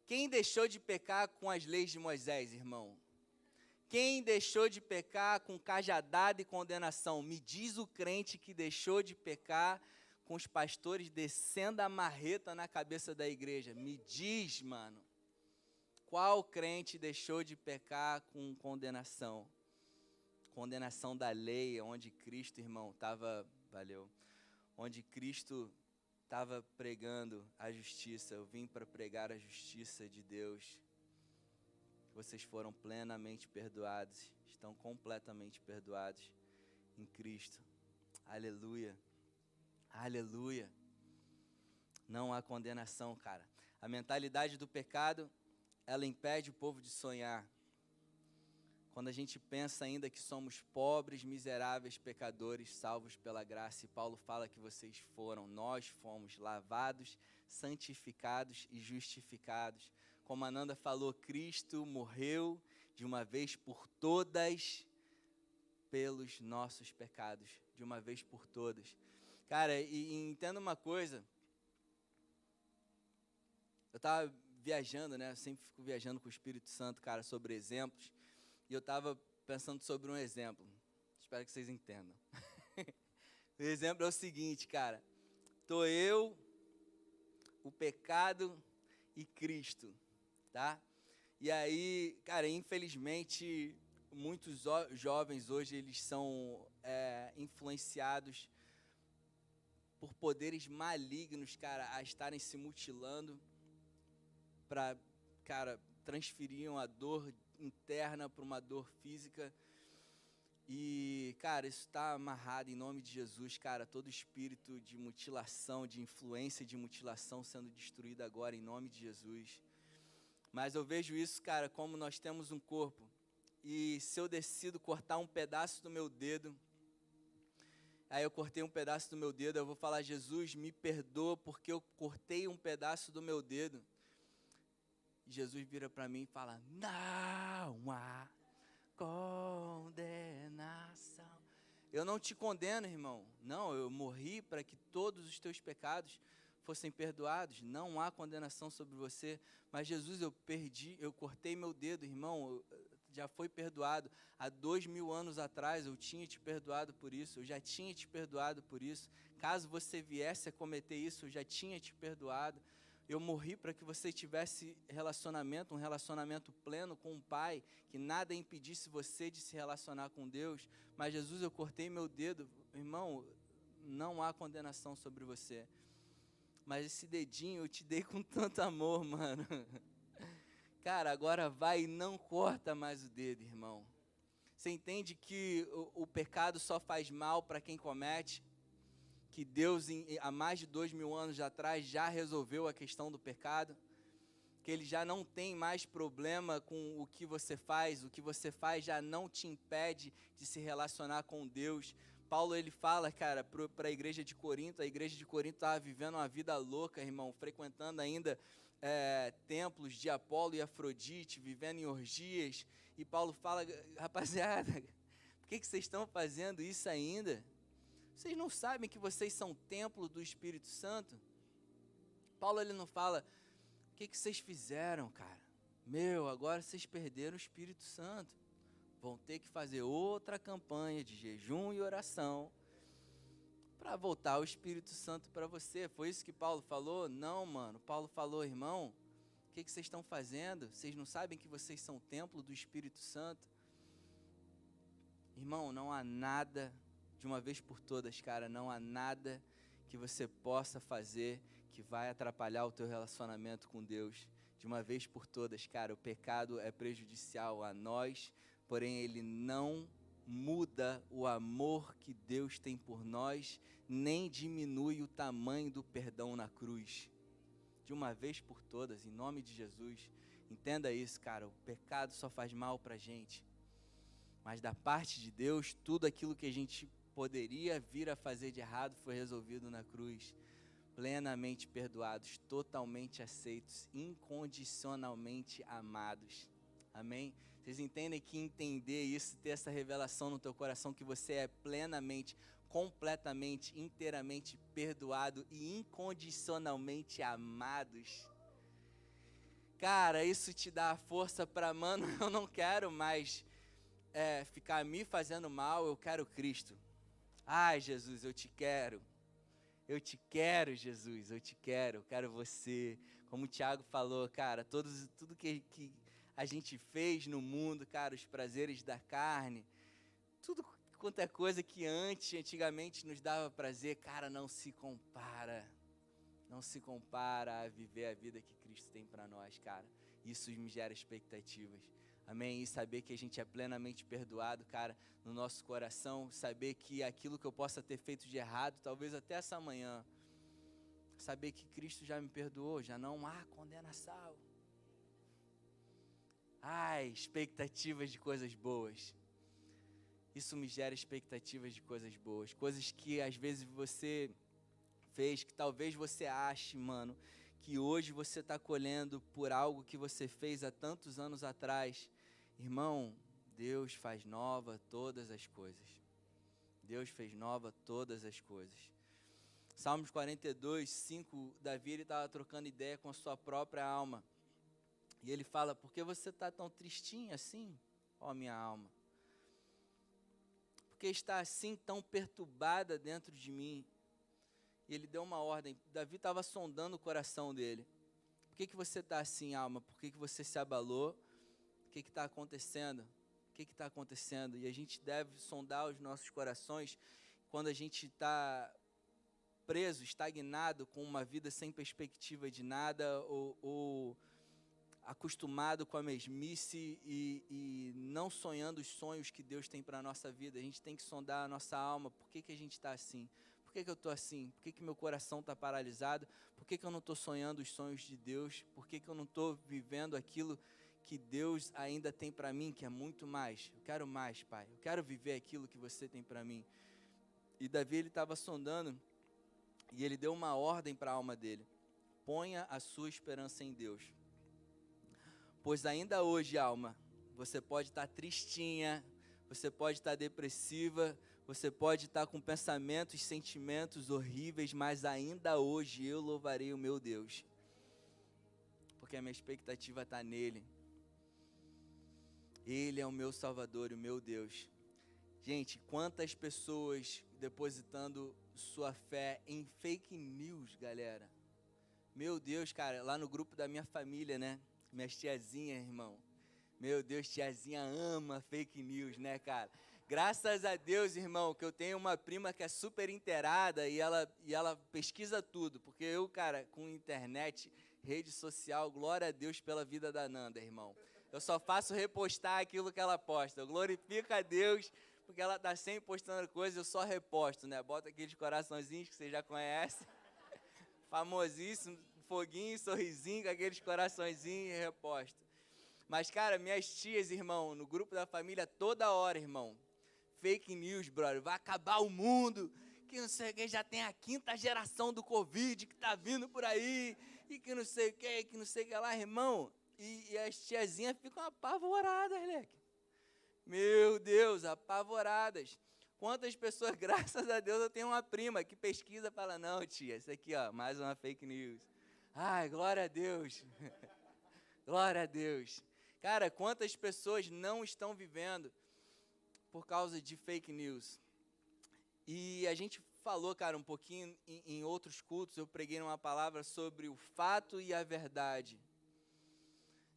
Quem deixou de pecar com as leis de Moisés, irmão? Quem deixou de pecar com cajadada e condenação? Me diz o crente que deixou de pecar com os pastores descendo a marreta na cabeça da igreja. Me diz, mano. Qual crente deixou de pecar com condenação? Condenação da lei, onde Cristo, irmão, estava. Valeu. Onde Cristo estava pregando a justiça, eu vim para pregar a justiça de Deus. Vocês foram plenamente perdoados, estão completamente perdoados em Cristo. Aleluia. Aleluia. Não há condenação, cara. A mentalidade do pecado, ela impede o povo de sonhar. Quando a gente pensa ainda que somos pobres, miseráveis, pecadores, salvos pela graça, e Paulo fala que vocês foram, nós fomos lavados, santificados e justificados. Como a Nanda falou, Cristo morreu de uma vez por todas pelos nossos pecados, de uma vez por todas. Cara, e, e entenda uma coisa. Eu estava viajando, né? Eu sempre fico viajando com o Espírito Santo, cara, sobre exemplos. E eu estava pensando sobre um exemplo. Espero que vocês entendam. o exemplo é o seguinte, cara. Tô eu, o pecado e Cristo, tá? E aí, cara, infelizmente, muitos jovens hoje eles são é, influenciados por poderes malignos, cara, a estarem se mutilando para, cara, transferiam a dor interna para uma dor física. E, cara, isso está amarrado em nome de Jesus, cara. Todo espírito de mutilação, de influência de mutilação sendo destruído agora em nome de Jesus. Mas eu vejo isso, cara, como nós temos um corpo. E se eu decido cortar um pedaço do meu dedo, aí eu cortei um pedaço do meu dedo, eu vou falar: Jesus, me perdoa porque eu cortei um pedaço do meu dedo. Jesus vira para mim e fala: Não há condenação. Eu não te condeno, irmão. Não, eu morri para que todos os teus pecados fossem perdoados. Não há condenação sobre você. Mas Jesus, eu perdi, eu cortei meu dedo, irmão. já foi perdoado. Há dois mil anos atrás eu tinha te perdoado por isso. Eu já tinha te perdoado por isso. Caso você viesse a cometer isso, eu já tinha te perdoado. Eu morri para que você tivesse relacionamento, um relacionamento pleno com o Pai, que nada impedisse você de se relacionar com Deus. Mas Jesus, eu cortei meu dedo, irmão, não há condenação sobre você. Mas esse dedinho eu te dei com tanto amor, mano. Cara, agora vai e não corta mais o dedo, irmão. Você entende que o, o pecado só faz mal para quem comete? Que Deus, há mais de dois mil anos atrás, já resolveu a questão do pecado, que Ele já não tem mais problema com o que você faz, o que você faz já não te impede de se relacionar com Deus. Paulo ele fala, cara, para a igreja de Corinto, a igreja de Corinto estava vivendo uma vida louca, irmão, frequentando ainda é, templos de Apolo e Afrodite, vivendo em orgias. E Paulo fala, rapaziada, por que, que vocês estão fazendo isso ainda? Vocês não sabem que vocês são templo do Espírito Santo? Paulo ele não fala, o que, que vocês fizeram, cara? Meu, agora vocês perderam o Espírito Santo. Vão ter que fazer outra campanha de jejum e oração para voltar o Espírito Santo para você. Foi isso que Paulo falou? Não, mano. Paulo falou, irmão, o que, que vocês estão fazendo? Vocês não sabem que vocês são templo do Espírito Santo? Irmão, não há nada, de uma vez por todas, cara, não há nada que você possa fazer que vai atrapalhar o teu relacionamento com Deus. De uma vez por todas, cara, o pecado é prejudicial a nós, porém ele não muda o amor que Deus tem por nós, nem diminui o tamanho do perdão na cruz. De uma vez por todas, em nome de Jesus, entenda isso, cara. O pecado só faz mal pra gente. Mas da parte de Deus, tudo aquilo que a gente poderia vir a fazer de errado foi resolvido na cruz. Plenamente perdoados, totalmente aceitos, incondicionalmente amados. Amém? Vocês entendem que entender isso, ter essa revelação no teu coração que você é plenamente, completamente, inteiramente perdoado e incondicionalmente amados. Cara, isso te dá força para, mano, eu não quero mais é, ficar me fazendo mal, eu quero Cristo. Ai, Jesus, eu te quero. Eu te quero, Jesus, eu te quero, eu quero você. Como o Tiago falou, cara, todos, tudo que, que a gente fez no mundo, cara, os prazeres da carne, tudo quanto é coisa que antes, antigamente nos dava prazer, cara, não se compara. Não se compara a viver a vida que Cristo tem para nós, cara. Isso me gera expectativas. Amém? E saber que a gente é plenamente perdoado, cara, no nosso coração. Saber que aquilo que eu possa ter feito de errado, talvez até essa manhã. Saber que Cristo já me perdoou, já não há condenação. Ai, expectativas de coisas boas. Isso me gera expectativas de coisas boas. Coisas que às vezes você fez, que talvez você ache, mano, que hoje você está colhendo por algo que você fez há tantos anos atrás. Irmão, Deus faz nova todas as coisas. Deus fez nova todas as coisas. Salmos 42, 5, Davi estava trocando ideia com a sua própria alma. E ele fala: Por que você está tão tristinho assim, ó minha alma? Por que está assim tão perturbada dentro de mim? E ele deu uma ordem. Davi estava sondando o coração dele. Por que, que você está assim, alma? Por que, que você se abalou? O que está acontecendo? O que está acontecendo? E a gente deve sondar os nossos corações quando a gente está preso, estagnado, com uma vida sem perspectiva de nada ou, ou acostumado com a mesmice e, e, não sonhando os sonhos que Deus tem para a nossa vida. A gente tem que sondar a nossa alma. Por que, que a gente está assim? Por que, que eu estou assim? Por que, que meu coração está paralisado? Por que, que eu não estou sonhando os sonhos de Deus? Por que, que eu não estou vivendo aquilo que Deus ainda tem para mim, que é muito mais? Eu quero mais, Pai. Eu quero viver aquilo que você tem para mim. E Davi ele estava sondando e ele deu uma ordem para a alma dele: ponha a sua esperança em Deus Pois ainda hoje, alma, você pode estar tristinha, você pode estar depressiva, você pode estar com pensamentos, sentimentos horríveis, mas ainda hoje eu louvarei o meu Deus. Porque a minha expectativa está nele. Ele é o meu Salvador e o meu Deus. Gente, quantas pessoas depositando sua fé em fake news, galera. Meu Deus, cara, lá no grupo da minha família, né? minhas tiazinhas, irmão. Meu Deus, tiazinha ama fake news, né, cara? Graças a Deus, irmão, que eu tenho uma prima que é super inteirada e ela, e ela pesquisa tudo. Porque eu, cara, com internet, rede social, glória a Deus pela vida da Nanda, irmão. Eu só faço repostar aquilo que ela posta. Eu glorifico a Deus, porque ela tá sempre postando coisas, eu só reposto, né? Bota aqueles coraçõezinhos que você já conhece. Famosíssimo, foguinho, sorrisinho, aqueles coraçõezinhos reposto. Mas, cara, minhas tias, irmão, no grupo da família, toda hora, irmão. Fake news, brother. Vai acabar o mundo. Que não sei o que, já tem a quinta geração do Covid que tá vindo por aí. E que não sei o que, que não sei o que lá, irmão. E, e as tiazinhas ficam apavoradas, moleque. Meu Deus, apavoradas. Quantas pessoas, graças a Deus, eu tenho uma prima que pesquisa e fala, não, tia, isso aqui, ó, mais uma fake news. Ai, glória a Deus. glória a Deus. Cara, quantas pessoas não estão vivendo por causa de fake news? E a gente falou, cara, um pouquinho em, em outros cultos, eu preguei uma palavra sobre o fato e a verdade.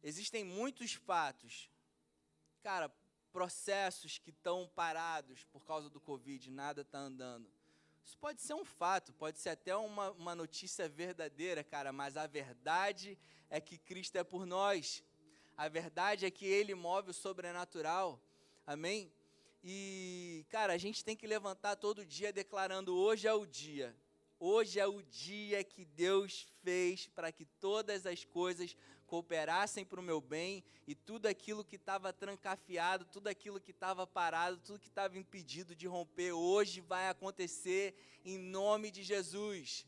Existem muitos fatos. Cara, processos que estão parados por causa do Covid, nada está andando. Isso pode ser um fato, pode ser até uma, uma notícia verdadeira, cara, mas a verdade é que Cristo é por nós. A verdade é que Ele move o sobrenatural. Amém? E, cara, a gente tem que levantar todo dia declarando: hoje é o dia. Hoje é o dia que Deus fez para que todas as coisas cooperassem para o meu bem e tudo aquilo que estava trancafiado, tudo aquilo que estava parado, tudo que estava impedido de romper, hoje vai acontecer em nome de Jesus.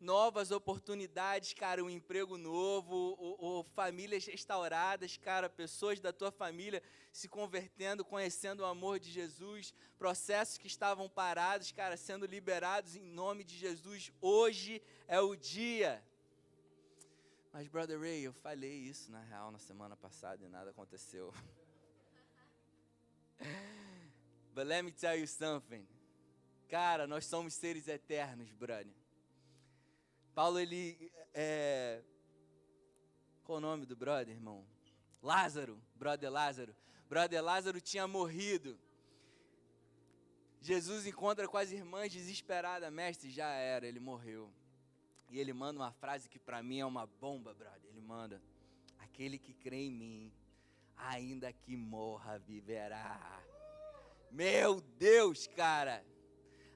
Novas oportunidades, cara, um emprego novo, ou, ou famílias restauradas, cara, pessoas da tua família se convertendo, conhecendo o amor de Jesus, processos que estavam parados, cara, sendo liberados em nome de Jesus. Hoje é o dia. Mas, Brother Ray, eu falei isso na real na semana passada e nada aconteceu. But let me tell you something. Cara, nós somos seres eternos, brother. Paulo, ele. É... Qual o nome do brother, irmão? Lázaro, brother Lázaro. Brother Lázaro tinha morrido. Jesus encontra com as irmãs desesperada, mestre, já era, ele morreu. E ele manda uma frase que para mim é uma bomba, brother. Ele manda: Aquele que crê em mim, ainda que morra, viverá. Meu Deus, cara.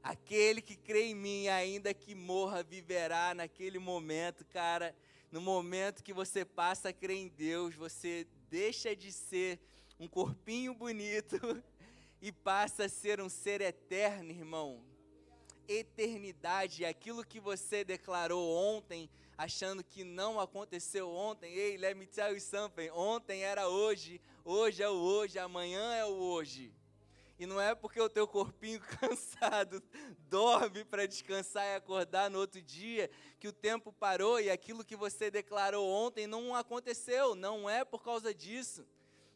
Aquele que crê em mim, ainda que morra, viverá naquele momento, cara. No momento que você passa a crer em Deus, você deixa de ser um corpinho bonito e passa a ser um ser eterno, irmão eternidade, aquilo que você declarou ontem, achando que não aconteceu ontem. Ei, let me tell you something. Ontem era hoje, hoje é o hoje, amanhã é o hoje. E não é porque o teu corpinho cansado dorme para descansar e acordar no outro dia que o tempo parou e aquilo que você declarou ontem não aconteceu. Não é por causa disso.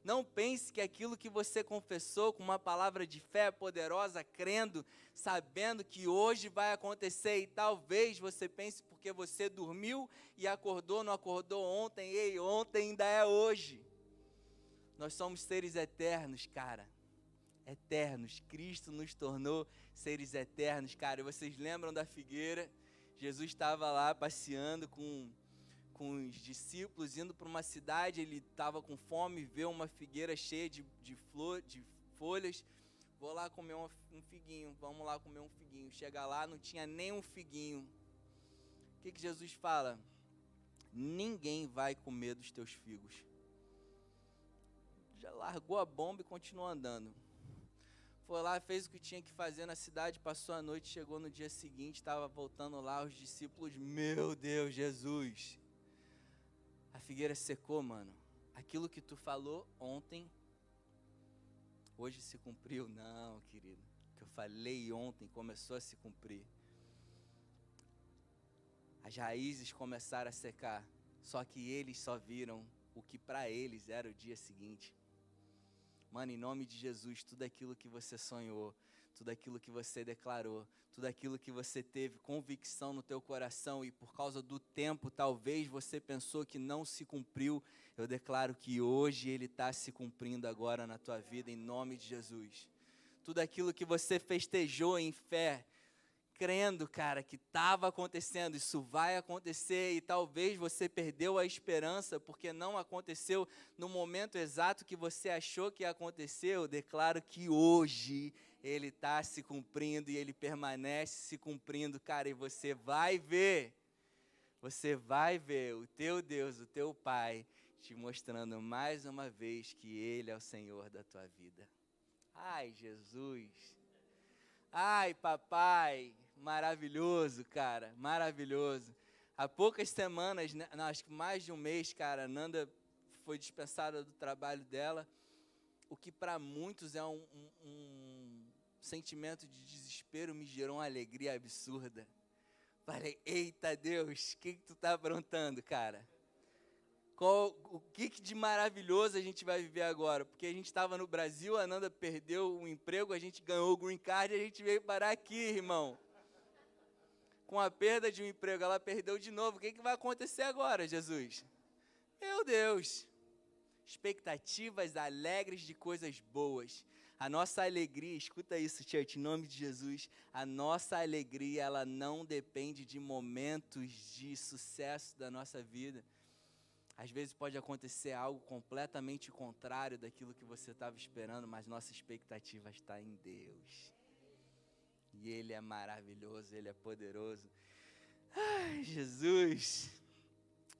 Não pense que aquilo que você confessou com uma palavra de fé poderosa, crendo, sabendo que hoje vai acontecer, e talvez você pense porque você dormiu e acordou, não acordou ontem, ei, ontem ainda é hoje. Nós somos seres eternos, cara. Eternos. Cristo nos tornou seres eternos, cara. Vocês lembram da figueira? Jesus estava lá passeando com com os discípulos indo para uma cidade, ele estava com fome, vê uma figueira cheia de, de, flor, de folhas. Vou lá comer um, um figuinho, vamos lá comer um figuinho. Chega lá, não tinha nem um figuinho. O que, que Jesus fala? Ninguém vai comer dos teus figos. Já largou a bomba e continuou andando. Foi lá, fez o que tinha que fazer na cidade, passou a noite, chegou no dia seguinte, estava voltando lá, os discípulos, meu Deus, Jesus, a figueira secou, mano. Aquilo que tu falou ontem, hoje se cumpriu. Não, querido. O que eu falei ontem começou a se cumprir. As raízes começaram a secar. Só que eles só viram o que para eles era o dia seguinte. Mano, em nome de Jesus, tudo aquilo que você sonhou, tudo aquilo que você declarou, tudo aquilo que você teve convicção no teu coração e por causa do tempo talvez você pensou que não se cumpriu, eu declaro que hoje ele está se cumprindo agora na tua vida em nome de Jesus. Tudo aquilo que você festejou em fé, crendo, cara, que estava acontecendo, isso vai acontecer e talvez você perdeu a esperança porque não aconteceu no momento exato que você achou que ia acontecer. Eu declaro que hoje ele está se cumprindo e ele permanece se cumprindo, cara, e você vai ver, você vai ver o teu Deus, o teu Pai, te mostrando mais uma vez que Ele é o Senhor da tua vida. Ai, Jesus. Ai, papai maravilhoso, cara, maravilhoso. Há poucas semanas, né, não, acho que mais de um mês, cara, a Nanda foi dispensada do trabalho dela, o que para muitos é um, um, um, sentimento de desespero, me gerou uma alegria absurda. Falei, eita Deus, o que, que tu tá aprontando, cara? Qual, o que, que de maravilhoso a gente vai viver agora? Porque a gente estava no Brasil, a Nanda perdeu o emprego, a gente ganhou o green card e a gente veio parar aqui, irmão com a perda de um emprego, ela perdeu de novo. O que, que vai acontecer agora, Jesus? Meu Deus! expectativas alegres de coisas boas. A nossa alegria, escuta isso, church, em nome de Jesus, a nossa alegria, ela não depende de momentos de sucesso da nossa vida. Às vezes pode acontecer algo completamente contrário daquilo que você estava esperando, mas nossa expectativa está em Deus. E Ele é maravilhoso, Ele é poderoso. Ai, Jesus.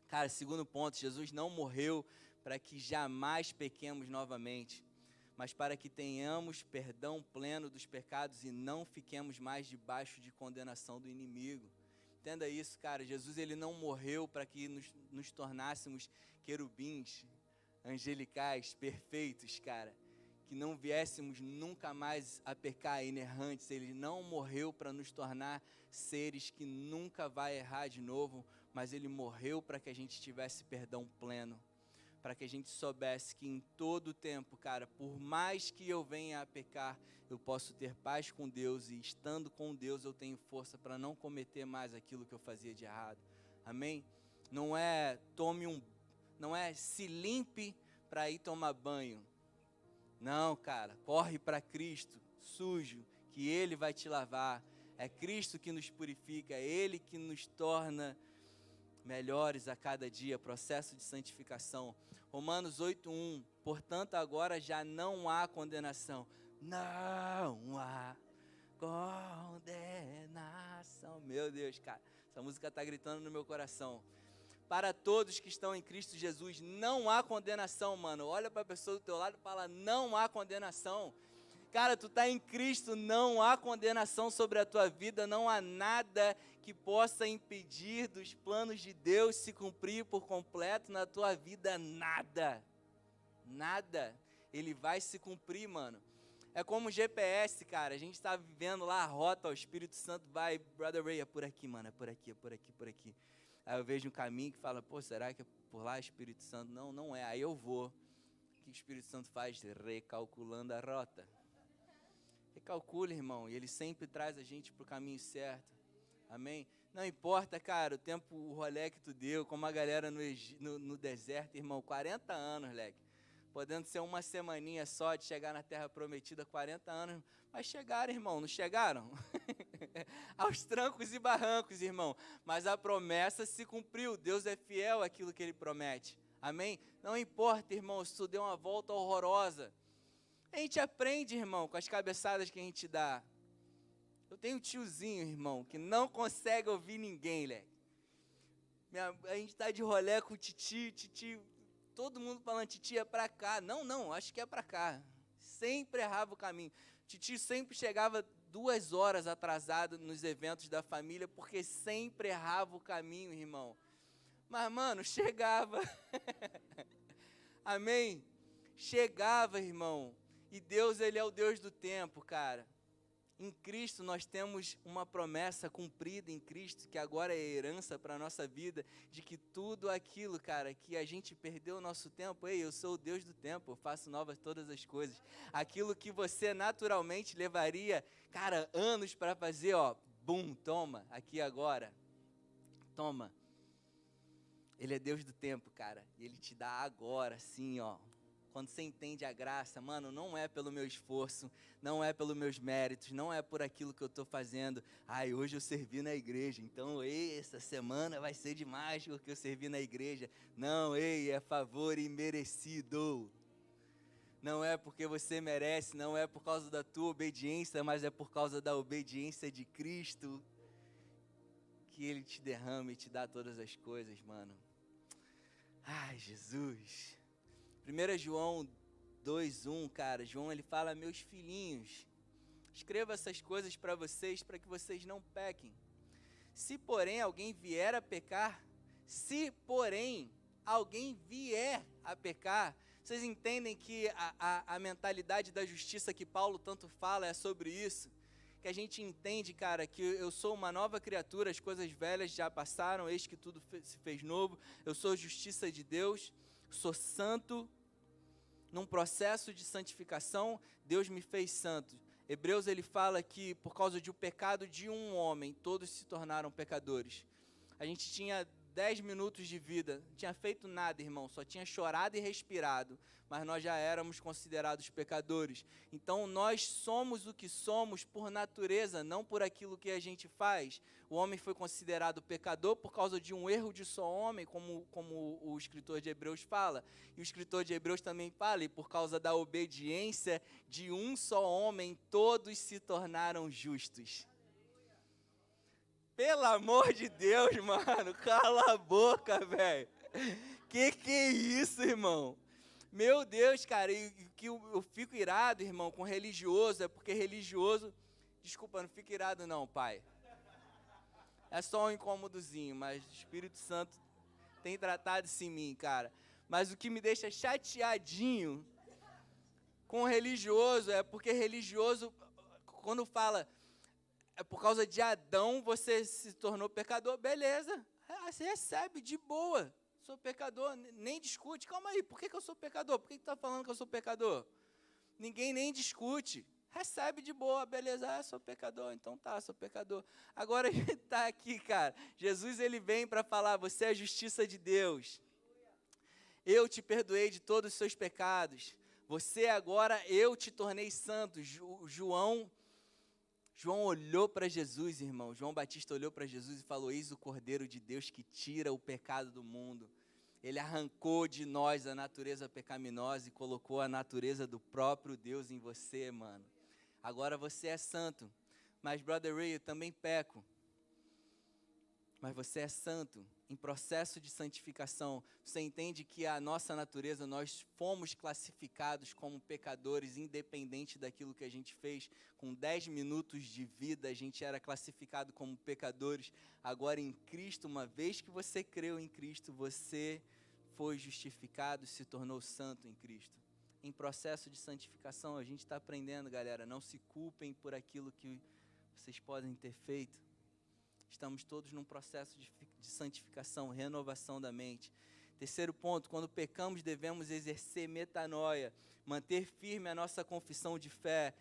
Cara, segundo ponto, Jesus não morreu para que jamais pequemos novamente mas para que tenhamos perdão pleno dos pecados e não fiquemos mais debaixo de condenação do inimigo. Entenda isso, cara. Jesus ele não morreu para que nos, nos tornássemos querubins, angelicais, perfeitos, cara. Que não viéssemos nunca mais a pecar inerrantes. Ele não morreu para nos tornar seres que nunca vai errar de novo, mas ele morreu para que a gente tivesse perdão pleno para que a gente soubesse que em todo tempo, cara, por mais que eu venha a pecar, eu posso ter paz com Deus e estando com Deus eu tenho força para não cometer mais aquilo que eu fazia de errado. Amém? Não é tome um, não é se limpe para ir tomar banho. Não, cara, corre para Cristo, sujo, que ele vai te lavar. É Cristo que nos purifica, é ele que nos torna melhores a cada dia, processo de santificação. Romanos 8:1. Portanto, agora já não há condenação. Não há condenação. Meu Deus, cara, essa música está gritando no meu coração. Para todos que estão em Cristo Jesus, não há condenação, mano. Olha para a pessoa do teu lado e fala: não há condenação. Cara, tu está em Cristo, não há condenação sobre a tua vida, não há nada que possa impedir dos planos de Deus se cumprir por completo na tua vida, nada. Nada. Ele vai se cumprir, mano. É como GPS, cara. A gente está vivendo lá a rota, o Espírito Santo vai, Brother Ray, é por aqui, mano, é por aqui, é por aqui, por aqui. Aí eu vejo um caminho que fala, pô, será que é por lá Espírito Santo? Não, não é. Aí eu vou. O que o Espírito Santo faz? Recalculando a rota. Recalcule, irmão, e Ele sempre traz a gente para o caminho certo. Amém? Não importa, cara, o tempo, o rolê que tu deu, como a galera no, no, no deserto, irmão, 40 anos, leque. Podendo ser uma semaninha só de chegar na terra prometida, 40 anos. Mas chegaram, irmão, não chegaram? Aos trancos e barrancos, irmão. Mas a promessa se cumpriu. Deus é fiel àquilo que ele promete. Amém? Não importa, irmão, se tu deu uma volta horrorosa. A gente aprende, irmão, com as cabeçadas que a gente dá. Eu tenho um tiozinho, irmão, que não consegue ouvir ninguém, leque. Minha, a gente está de rolé com o titi, titi, todo mundo falando, titi é para cá. Não, não, acho que é para cá. Sempre errava o caminho. Titi sempre chegava duas horas atrasado nos eventos da família, porque sempre errava o caminho, irmão. Mas, mano, chegava. Amém? Chegava, irmão. E Deus, Ele é o Deus do tempo, cara. Em Cristo nós temos uma promessa cumprida em Cristo, que agora é herança para a nossa vida, de que tudo aquilo, cara, que a gente perdeu o nosso tempo, ei, eu sou o Deus do tempo, eu faço novas todas as coisas. Aquilo que você naturalmente levaria, cara, anos para fazer, ó, bum, toma, aqui agora. Toma. Ele é Deus do tempo, cara, e ele te dá agora, assim, ó, quando você entende a graça, mano, não é pelo meu esforço, não é pelos meus méritos, não é por aquilo que eu estou fazendo. Ai, hoje eu servi na igreja, então ei, essa semana vai ser demais porque eu servi na igreja. Não, ei, é favor imerecido. Não é porque você merece, não é por causa da tua obediência, mas é por causa da obediência de Cristo que Ele te derrama e te dá todas as coisas, mano. Ai, Jesus. 1 João 2:1, cara, João ele fala: "Meus filhinhos, escreva essas coisas para vocês para que vocês não pequem. Se porém alguém vier a pecar, se porém alguém vier a pecar, vocês entendem que a, a, a, mentalidade da justiça que Paulo tanto fala é sobre isso? Que a gente entende, cara, que eu sou uma nova criatura, as coisas velhas já passaram, eis que tudo se fez novo, eu sou justiça de Deus, sou santo, num processo de santificação, Deus me fez santo. Hebreus ele fala que por causa do pecado de um homem, todos se tornaram pecadores. A gente tinha 10 minutos de vida, não tinha feito nada, irmão, só tinha chorado e respirado, mas nós já éramos considerados pecadores. Então nós somos o que somos por natureza, não por aquilo que a gente faz. O homem foi considerado pecador por causa de um erro de só homem, como, como o escritor de Hebreus fala. E o escritor de Hebreus também fala, e por causa da obediência de um só homem, todos se tornaram justos. Pelo amor de Deus, mano, cala a boca, velho. Que que é isso, irmão? Meu Deus, cara, que eu, eu, fico irado, irmão, com religioso, é porque religioso. Desculpa, não fica irado, não, pai. É só um incômodozinho, mas o Espírito Santo tem tratado isso em mim, cara. Mas o que me deixa chateadinho com religioso é porque religioso, quando fala é por causa de Adão você se tornou pecador, beleza. Ah, você recebe de boa. Sou pecador, nem discute. Calma aí, por que, que eu sou pecador? Por que, está falando que eu sou pecador? Ninguém nem discute. Recebe de boa, beleza, ah, sou pecador, então tá, sou pecador. Agora a gente está aqui, cara. Jesus ele vem para falar: você é a justiça de Deus. Eu te perdoei de todos os seus pecados. Você agora, eu te tornei santo. João João olhou para Jesus, irmão. João Batista olhou para Jesus e falou: Eis o Cordeiro de Deus que tira o pecado do mundo. Ele arrancou de nós a natureza pecaminosa e colocou a natureza do próprio Deus em você, mano. Agora você é santo. Mas, brother Ray, eu também peco. Mas você é santo em processo de santificação, você entende que a nossa natureza, nós fomos classificados como pecadores, independente daquilo que a gente fez. Com 10 minutos de vida, a gente era classificado como pecadores. Agora, em Cristo, uma vez que você creu em Cristo, você foi justificado, se tornou santo em Cristo. Em processo de santificação, a gente está aprendendo, galera. Não se culpem por aquilo que vocês podem ter feito Estamos todos num processo de, de santificação, renovação da mente. Terceiro ponto, quando pecamos, devemos exercer metanoia, manter firme a nossa confissão de fé,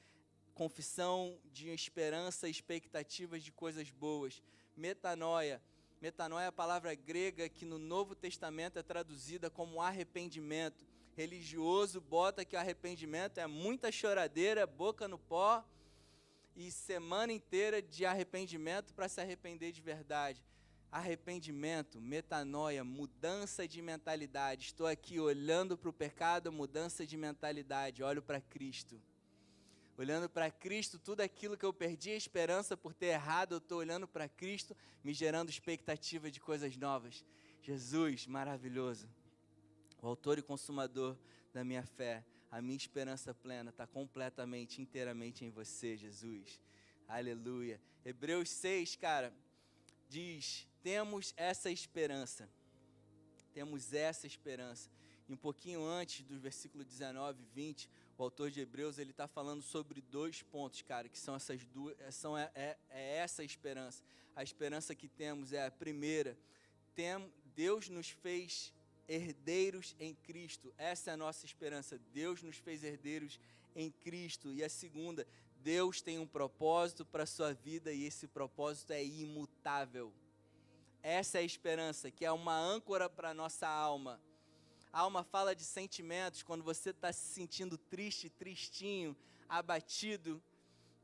confissão de esperança e expectativas de coisas boas. Metanoia. Metanoia é a palavra grega que no Novo Testamento é traduzida como arrependimento. Religioso bota que arrependimento é muita choradeira, boca no pó e semana inteira de arrependimento para se arrepender de verdade. Arrependimento, metanoia, mudança de mentalidade. Estou aqui olhando para o pecado, mudança de mentalidade. Olho para Cristo. Olhando para Cristo, tudo aquilo que eu perdi a esperança por ter errado, eu estou olhando para Cristo, me gerando expectativa de coisas novas. Jesus, maravilhoso, o autor e consumador da minha fé a minha esperança plena está completamente, inteiramente em você, Jesus. Aleluia. Hebreus 6, cara, diz: temos essa esperança. Temos essa esperança. E um pouquinho antes do versículo 19 e 20, o autor de Hebreus ele está falando sobre dois pontos, cara, que são essas duas, são é, é, é essa esperança. A esperança que temos é a primeira, tem, Deus nos fez herdeiros em Cristo. Essa é a nossa esperança. Deus nos fez herdeiros em Cristo. E a segunda, Deus tem um propósito para a sua vida e esse propósito é imutável. Essa é a esperança, que é uma âncora para a nossa alma. A alma fala de sentimentos, quando você está se sentindo triste, tristinho, abatido.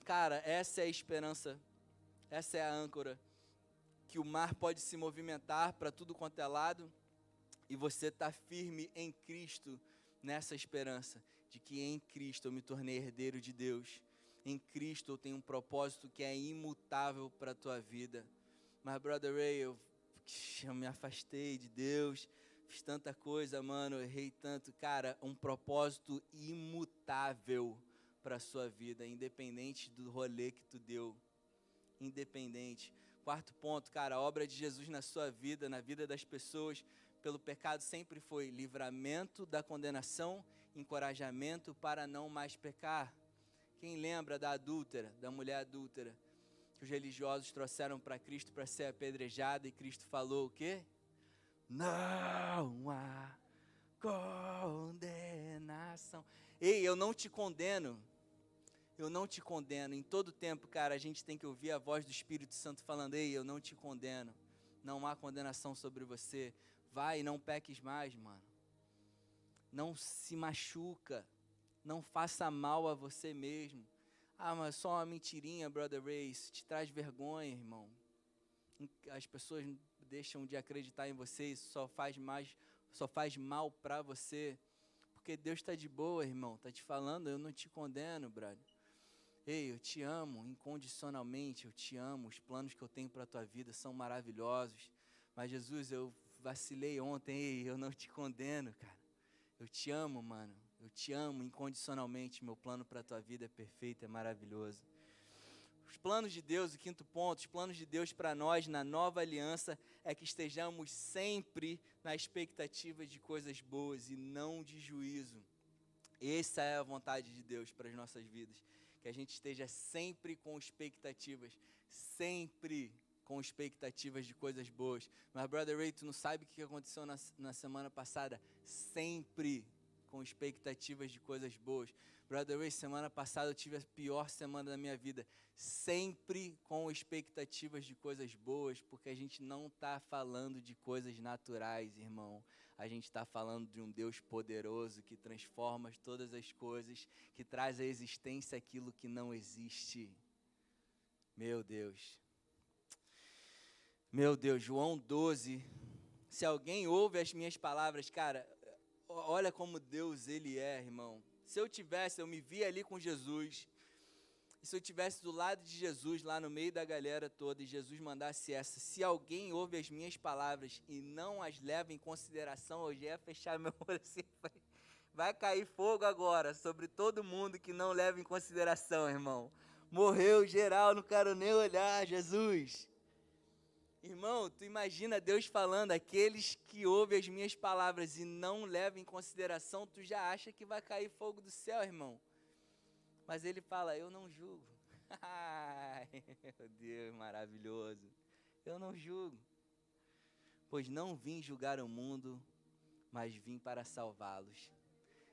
Cara, essa é a esperança, essa é a âncora. Que o mar pode se movimentar para tudo quanto é lado, e você está firme em Cristo nessa esperança de que em Cristo eu me tornei herdeiro de Deus. Em Cristo eu tenho um propósito que é imutável para a tua vida. Mas, brother Ray, eu, eu me afastei de Deus, fiz tanta coisa, mano, errei tanto. Cara, um propósito imutável para a sua vida, independente do rolê que tu deu. Independente. Quarto ponto, cara, a obra de Jesus na sua vida, na vida das pessoas, pelo pecado sempre foi livramento da condenação, encorajamento para não mais pecar. Quem lembra da adúltera, da mulher adúltera, que os religiosos trouxeram para Cristo para ser apedrejada e Cristo falou o quê? Não há condenação. Ei, eu não te condeno. Eu não te condeno. Em todo tempo, cara, a gente tem que ouvir a voz do Espírito Santo falando: Ei, eu não te condeno não há condenação sobre você. Vai e não peques mais, mano. Não se machuca. Não faça mal a você mesmo. Ah, mas só uma mentirinha, brother Race, te traz vergonha, irmão. As pessoas deixam de acreditar em você, isso só faz mais, só faz mal para você. Porque Deus está de boa, irmão. Tá te falando, eu não te condeno, brother. Ei, eu te amo incondicionalmente, eu te amo. Os planos que eu tenho para a tua vida são maravilhosos. Mas Jesus, eu vacilei ontem, ei, eu não te condeno, cara. Eu te amo, mano. Eu te amo incondicionalmente. Meu plano para a tua vida é perfeito, é maravilhoso. Os planos de Deus, o quinto ponto, os planos de Deus para nós na nova aliança é que estejamos sempre na expectativa de coisas boas e não de juízo. Essa é a vontade de Deus para as nossas vidas. Que a gente esteja sempre com expectativas, sempre com expectativas de coisas boas. Mas, brother Ray, tu não sabe o que aconteceu na, na semana passada? Sempre com expectativas de coisas boas. Brother Ray, semana passada eu tive a pior semana da minha vida. Sempre com expectativas de coisas boas, porque a gente não está falando de coisas naturais, irmão. A gente está falando de um Deus poderoso que transforma todas as coisas, que traz à existência aquilo que não existe. Meu Deus. Meu Deus, João 12. Se alguém ouve as minhas palavras, cara, olha como Deus ele é, irmão. Se eu tivesse, eu me via ali com Jesus. E se eu tivesse do lado de Jesus, lá no meio da galera toda, e Jesus mandasse essa, se alguém ouve as minhas palavras e não as leva em consideração, eu já ia fechar meu olho assim, vai cair fogo agora sobre todo mundo que não leva em consideração, irmão. Morreu geral, não quero nem olhar, Jesus. Irmão, tu imagina Deus falando, aqueles que ouvem as minhas palavras e não levam em consideração, tu já acha que vai cair fogo do céu, irmão. Mas ele fala, eu não julgo. Ai, meu Deus, maravilhoso. Eu não julgo. Pois não vim julgar o mundo, mas vim para salvá-los.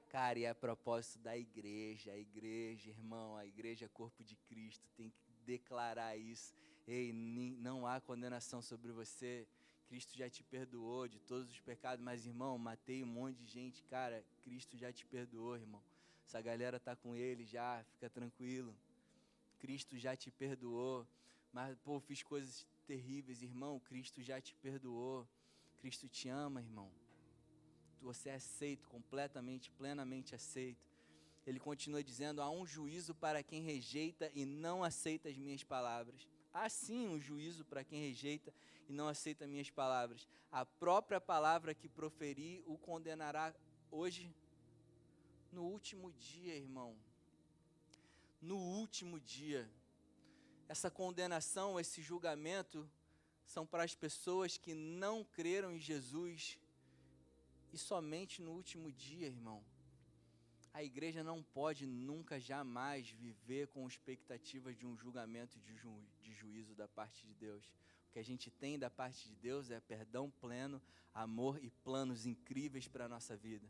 Cara, e é a propósito da igreja, a igreja, irmão, a igreja é corpo de Cristo, tem que declarar isso Ei, não há condenação sobre você. Cristo já te perdoou de todos os pecados, mas irmão, matei um monte de gente, cara, Cristo já te perdoou, irmão. Essa galera tá com ele já, fica tranquilo. Cristo já te perdoou. Mas pô, fiz coisas terríveis, irmão, Cristo já te perdoou. Cristo te ama, irmão. Você é aceito, completamente, plenamente aceito. Ele continua dizendo: há um juízo para quem rejeita e não aceita as minhas palavras. Há sim um juízo para quem rejeita e não aceita minhas palavras. A própria palavra que proferi o condenará hoje, no último dia, irmão. No último dia. Essa condenação, esse julgamento, são para as pessoas que não creram em Jesus e somente no último dia, irmão. A igreja não pode nunca, jamais viver com expectativas de um julgamento de, ju de juízo da parte de Deus. O que a gente tem da parte de Deus é perdão pleno, amor e planos incríveis para a nossa vida.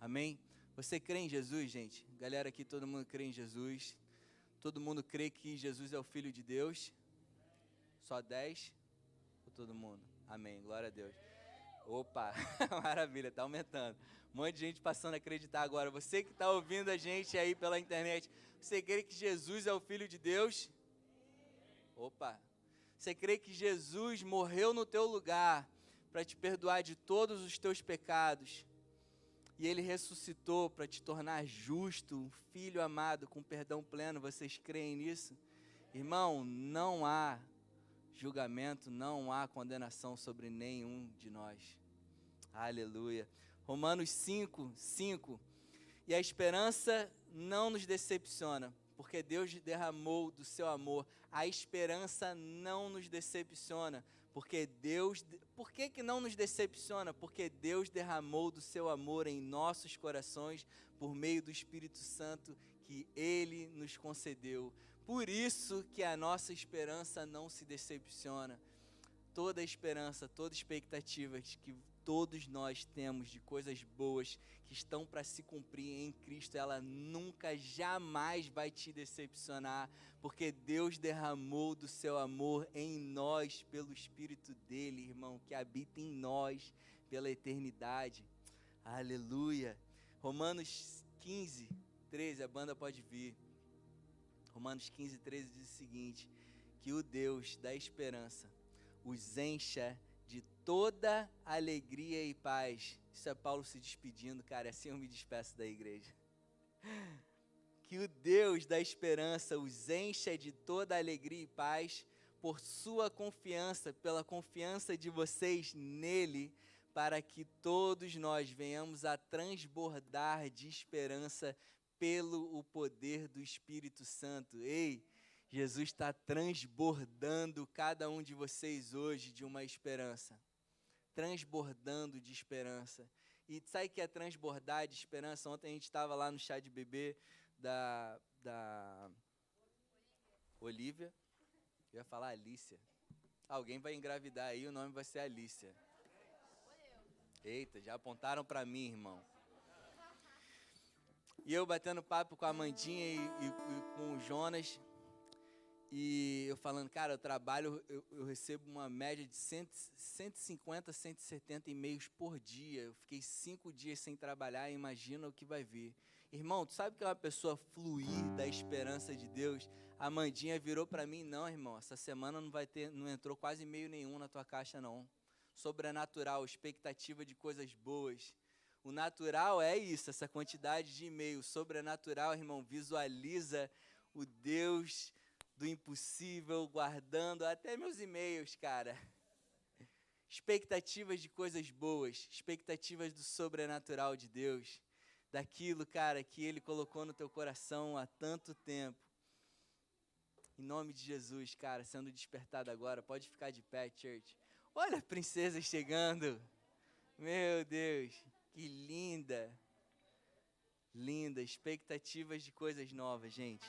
Amém? Você crê em Jesus, gente? Galera aqui, todo mundo crê em Jesus. Todo mundo crê que Jesus é o Filho de Deus? Só 10? Ou todo mundo? Amém. Glória a Deus. Opa, maravilha, está aumentando. Um monte de gente passando a acreditar agora. Você que está ouvindo a gente aí pela internet, você crê que Jesus é o Filho de Deus? Opa! Você crê que Jesus morreu no teu lugar para te perdoar de todos os teus pecados? E ele ressuscitou para te tornar justo, um filho amado com perdão pleno. Vocês creem nisso? Irmão, não há julgamento, não há condenação sobre nenhum de nós. Aleluia. Romanos 5, 5. E a esperança não nos decepciona, porque Deus derramou do seu amor. A esperança não nos decepciona, porque Deus. Por que, que não nos decepciona? Porque Deus derramou do seu amor em nossos corações por meio do Espírito Santo que Ele nos concedeu. Por isso que a nossa esperança não se decepciona. Toda esperança, toda expectativa que todos nós temos de coisas boas que estão para se cumprir em Cristo, ela nunca, jamais vai te decepcionar, porque Deus derramou do seu amor em nós pelo Espírito dele, irmão, que habita em nós pela eternidade. Aleluia. Romanos 15, 13, a banda pode vir. Romanos 15, 13 diz o seguinte: que o Deus da esperança os encha toda alegria e paz. Isso é Paulo se despedindo, cara. Assim eu me despeço da igreja. Que o Deus da esperança os encha de toda alegria e paz por sua confiança, pela confiança de vocês nele, para que todos nós venhamos a transbordar de esperança pelo o poder do Espírito Santo. Ei, Jesus está transbordando cada um de vocês hoje de uma esperança. Transbordando de esperança. E sabe o que é transbordar de esperança? Ontem a gente estava lá no chá de bebê da, da Olivia. Eu ia falar Alícia. Alguém vai engravidar aí, o nome vai ser Alícia. Eita, já apontaram para mim, irmão. E eu batendo papo com a Mandinha e, e, e com o Jonas. E eu falando, cara, eu trabalho, eu, eu recebo uma média de 100, 150, 170 e-mails por dia. Eu fiquei cinco dias sem trabalhar, imagina o que vai vir. Irmão, tu sabe que é uma pessoa fluir da esperança de Deus? A Mandinha virou para mim, não, irmão, essa semana não vai ter, não entrou quase e-mail nenhum na tua caixa, não. Sobrenatural, expectativa de coisas boas. O natural é isso, essa quantidade de e-mail. Sobrenatural, irmão, visualiza o Deus do impossível, guardando até meus e-mails, cara. Expectativas de coisas boas, expectativas do sobrenatural de Deus, daquilo, cara, que Ele colocou no teu coração há tanto tempo. Em nome de Jesus, cara, sendo despertado agora, pode ficar de pé, church. Olha a princesa chegando. Meu Deus, que linda. Linda, expectativas de coisas novas, gente.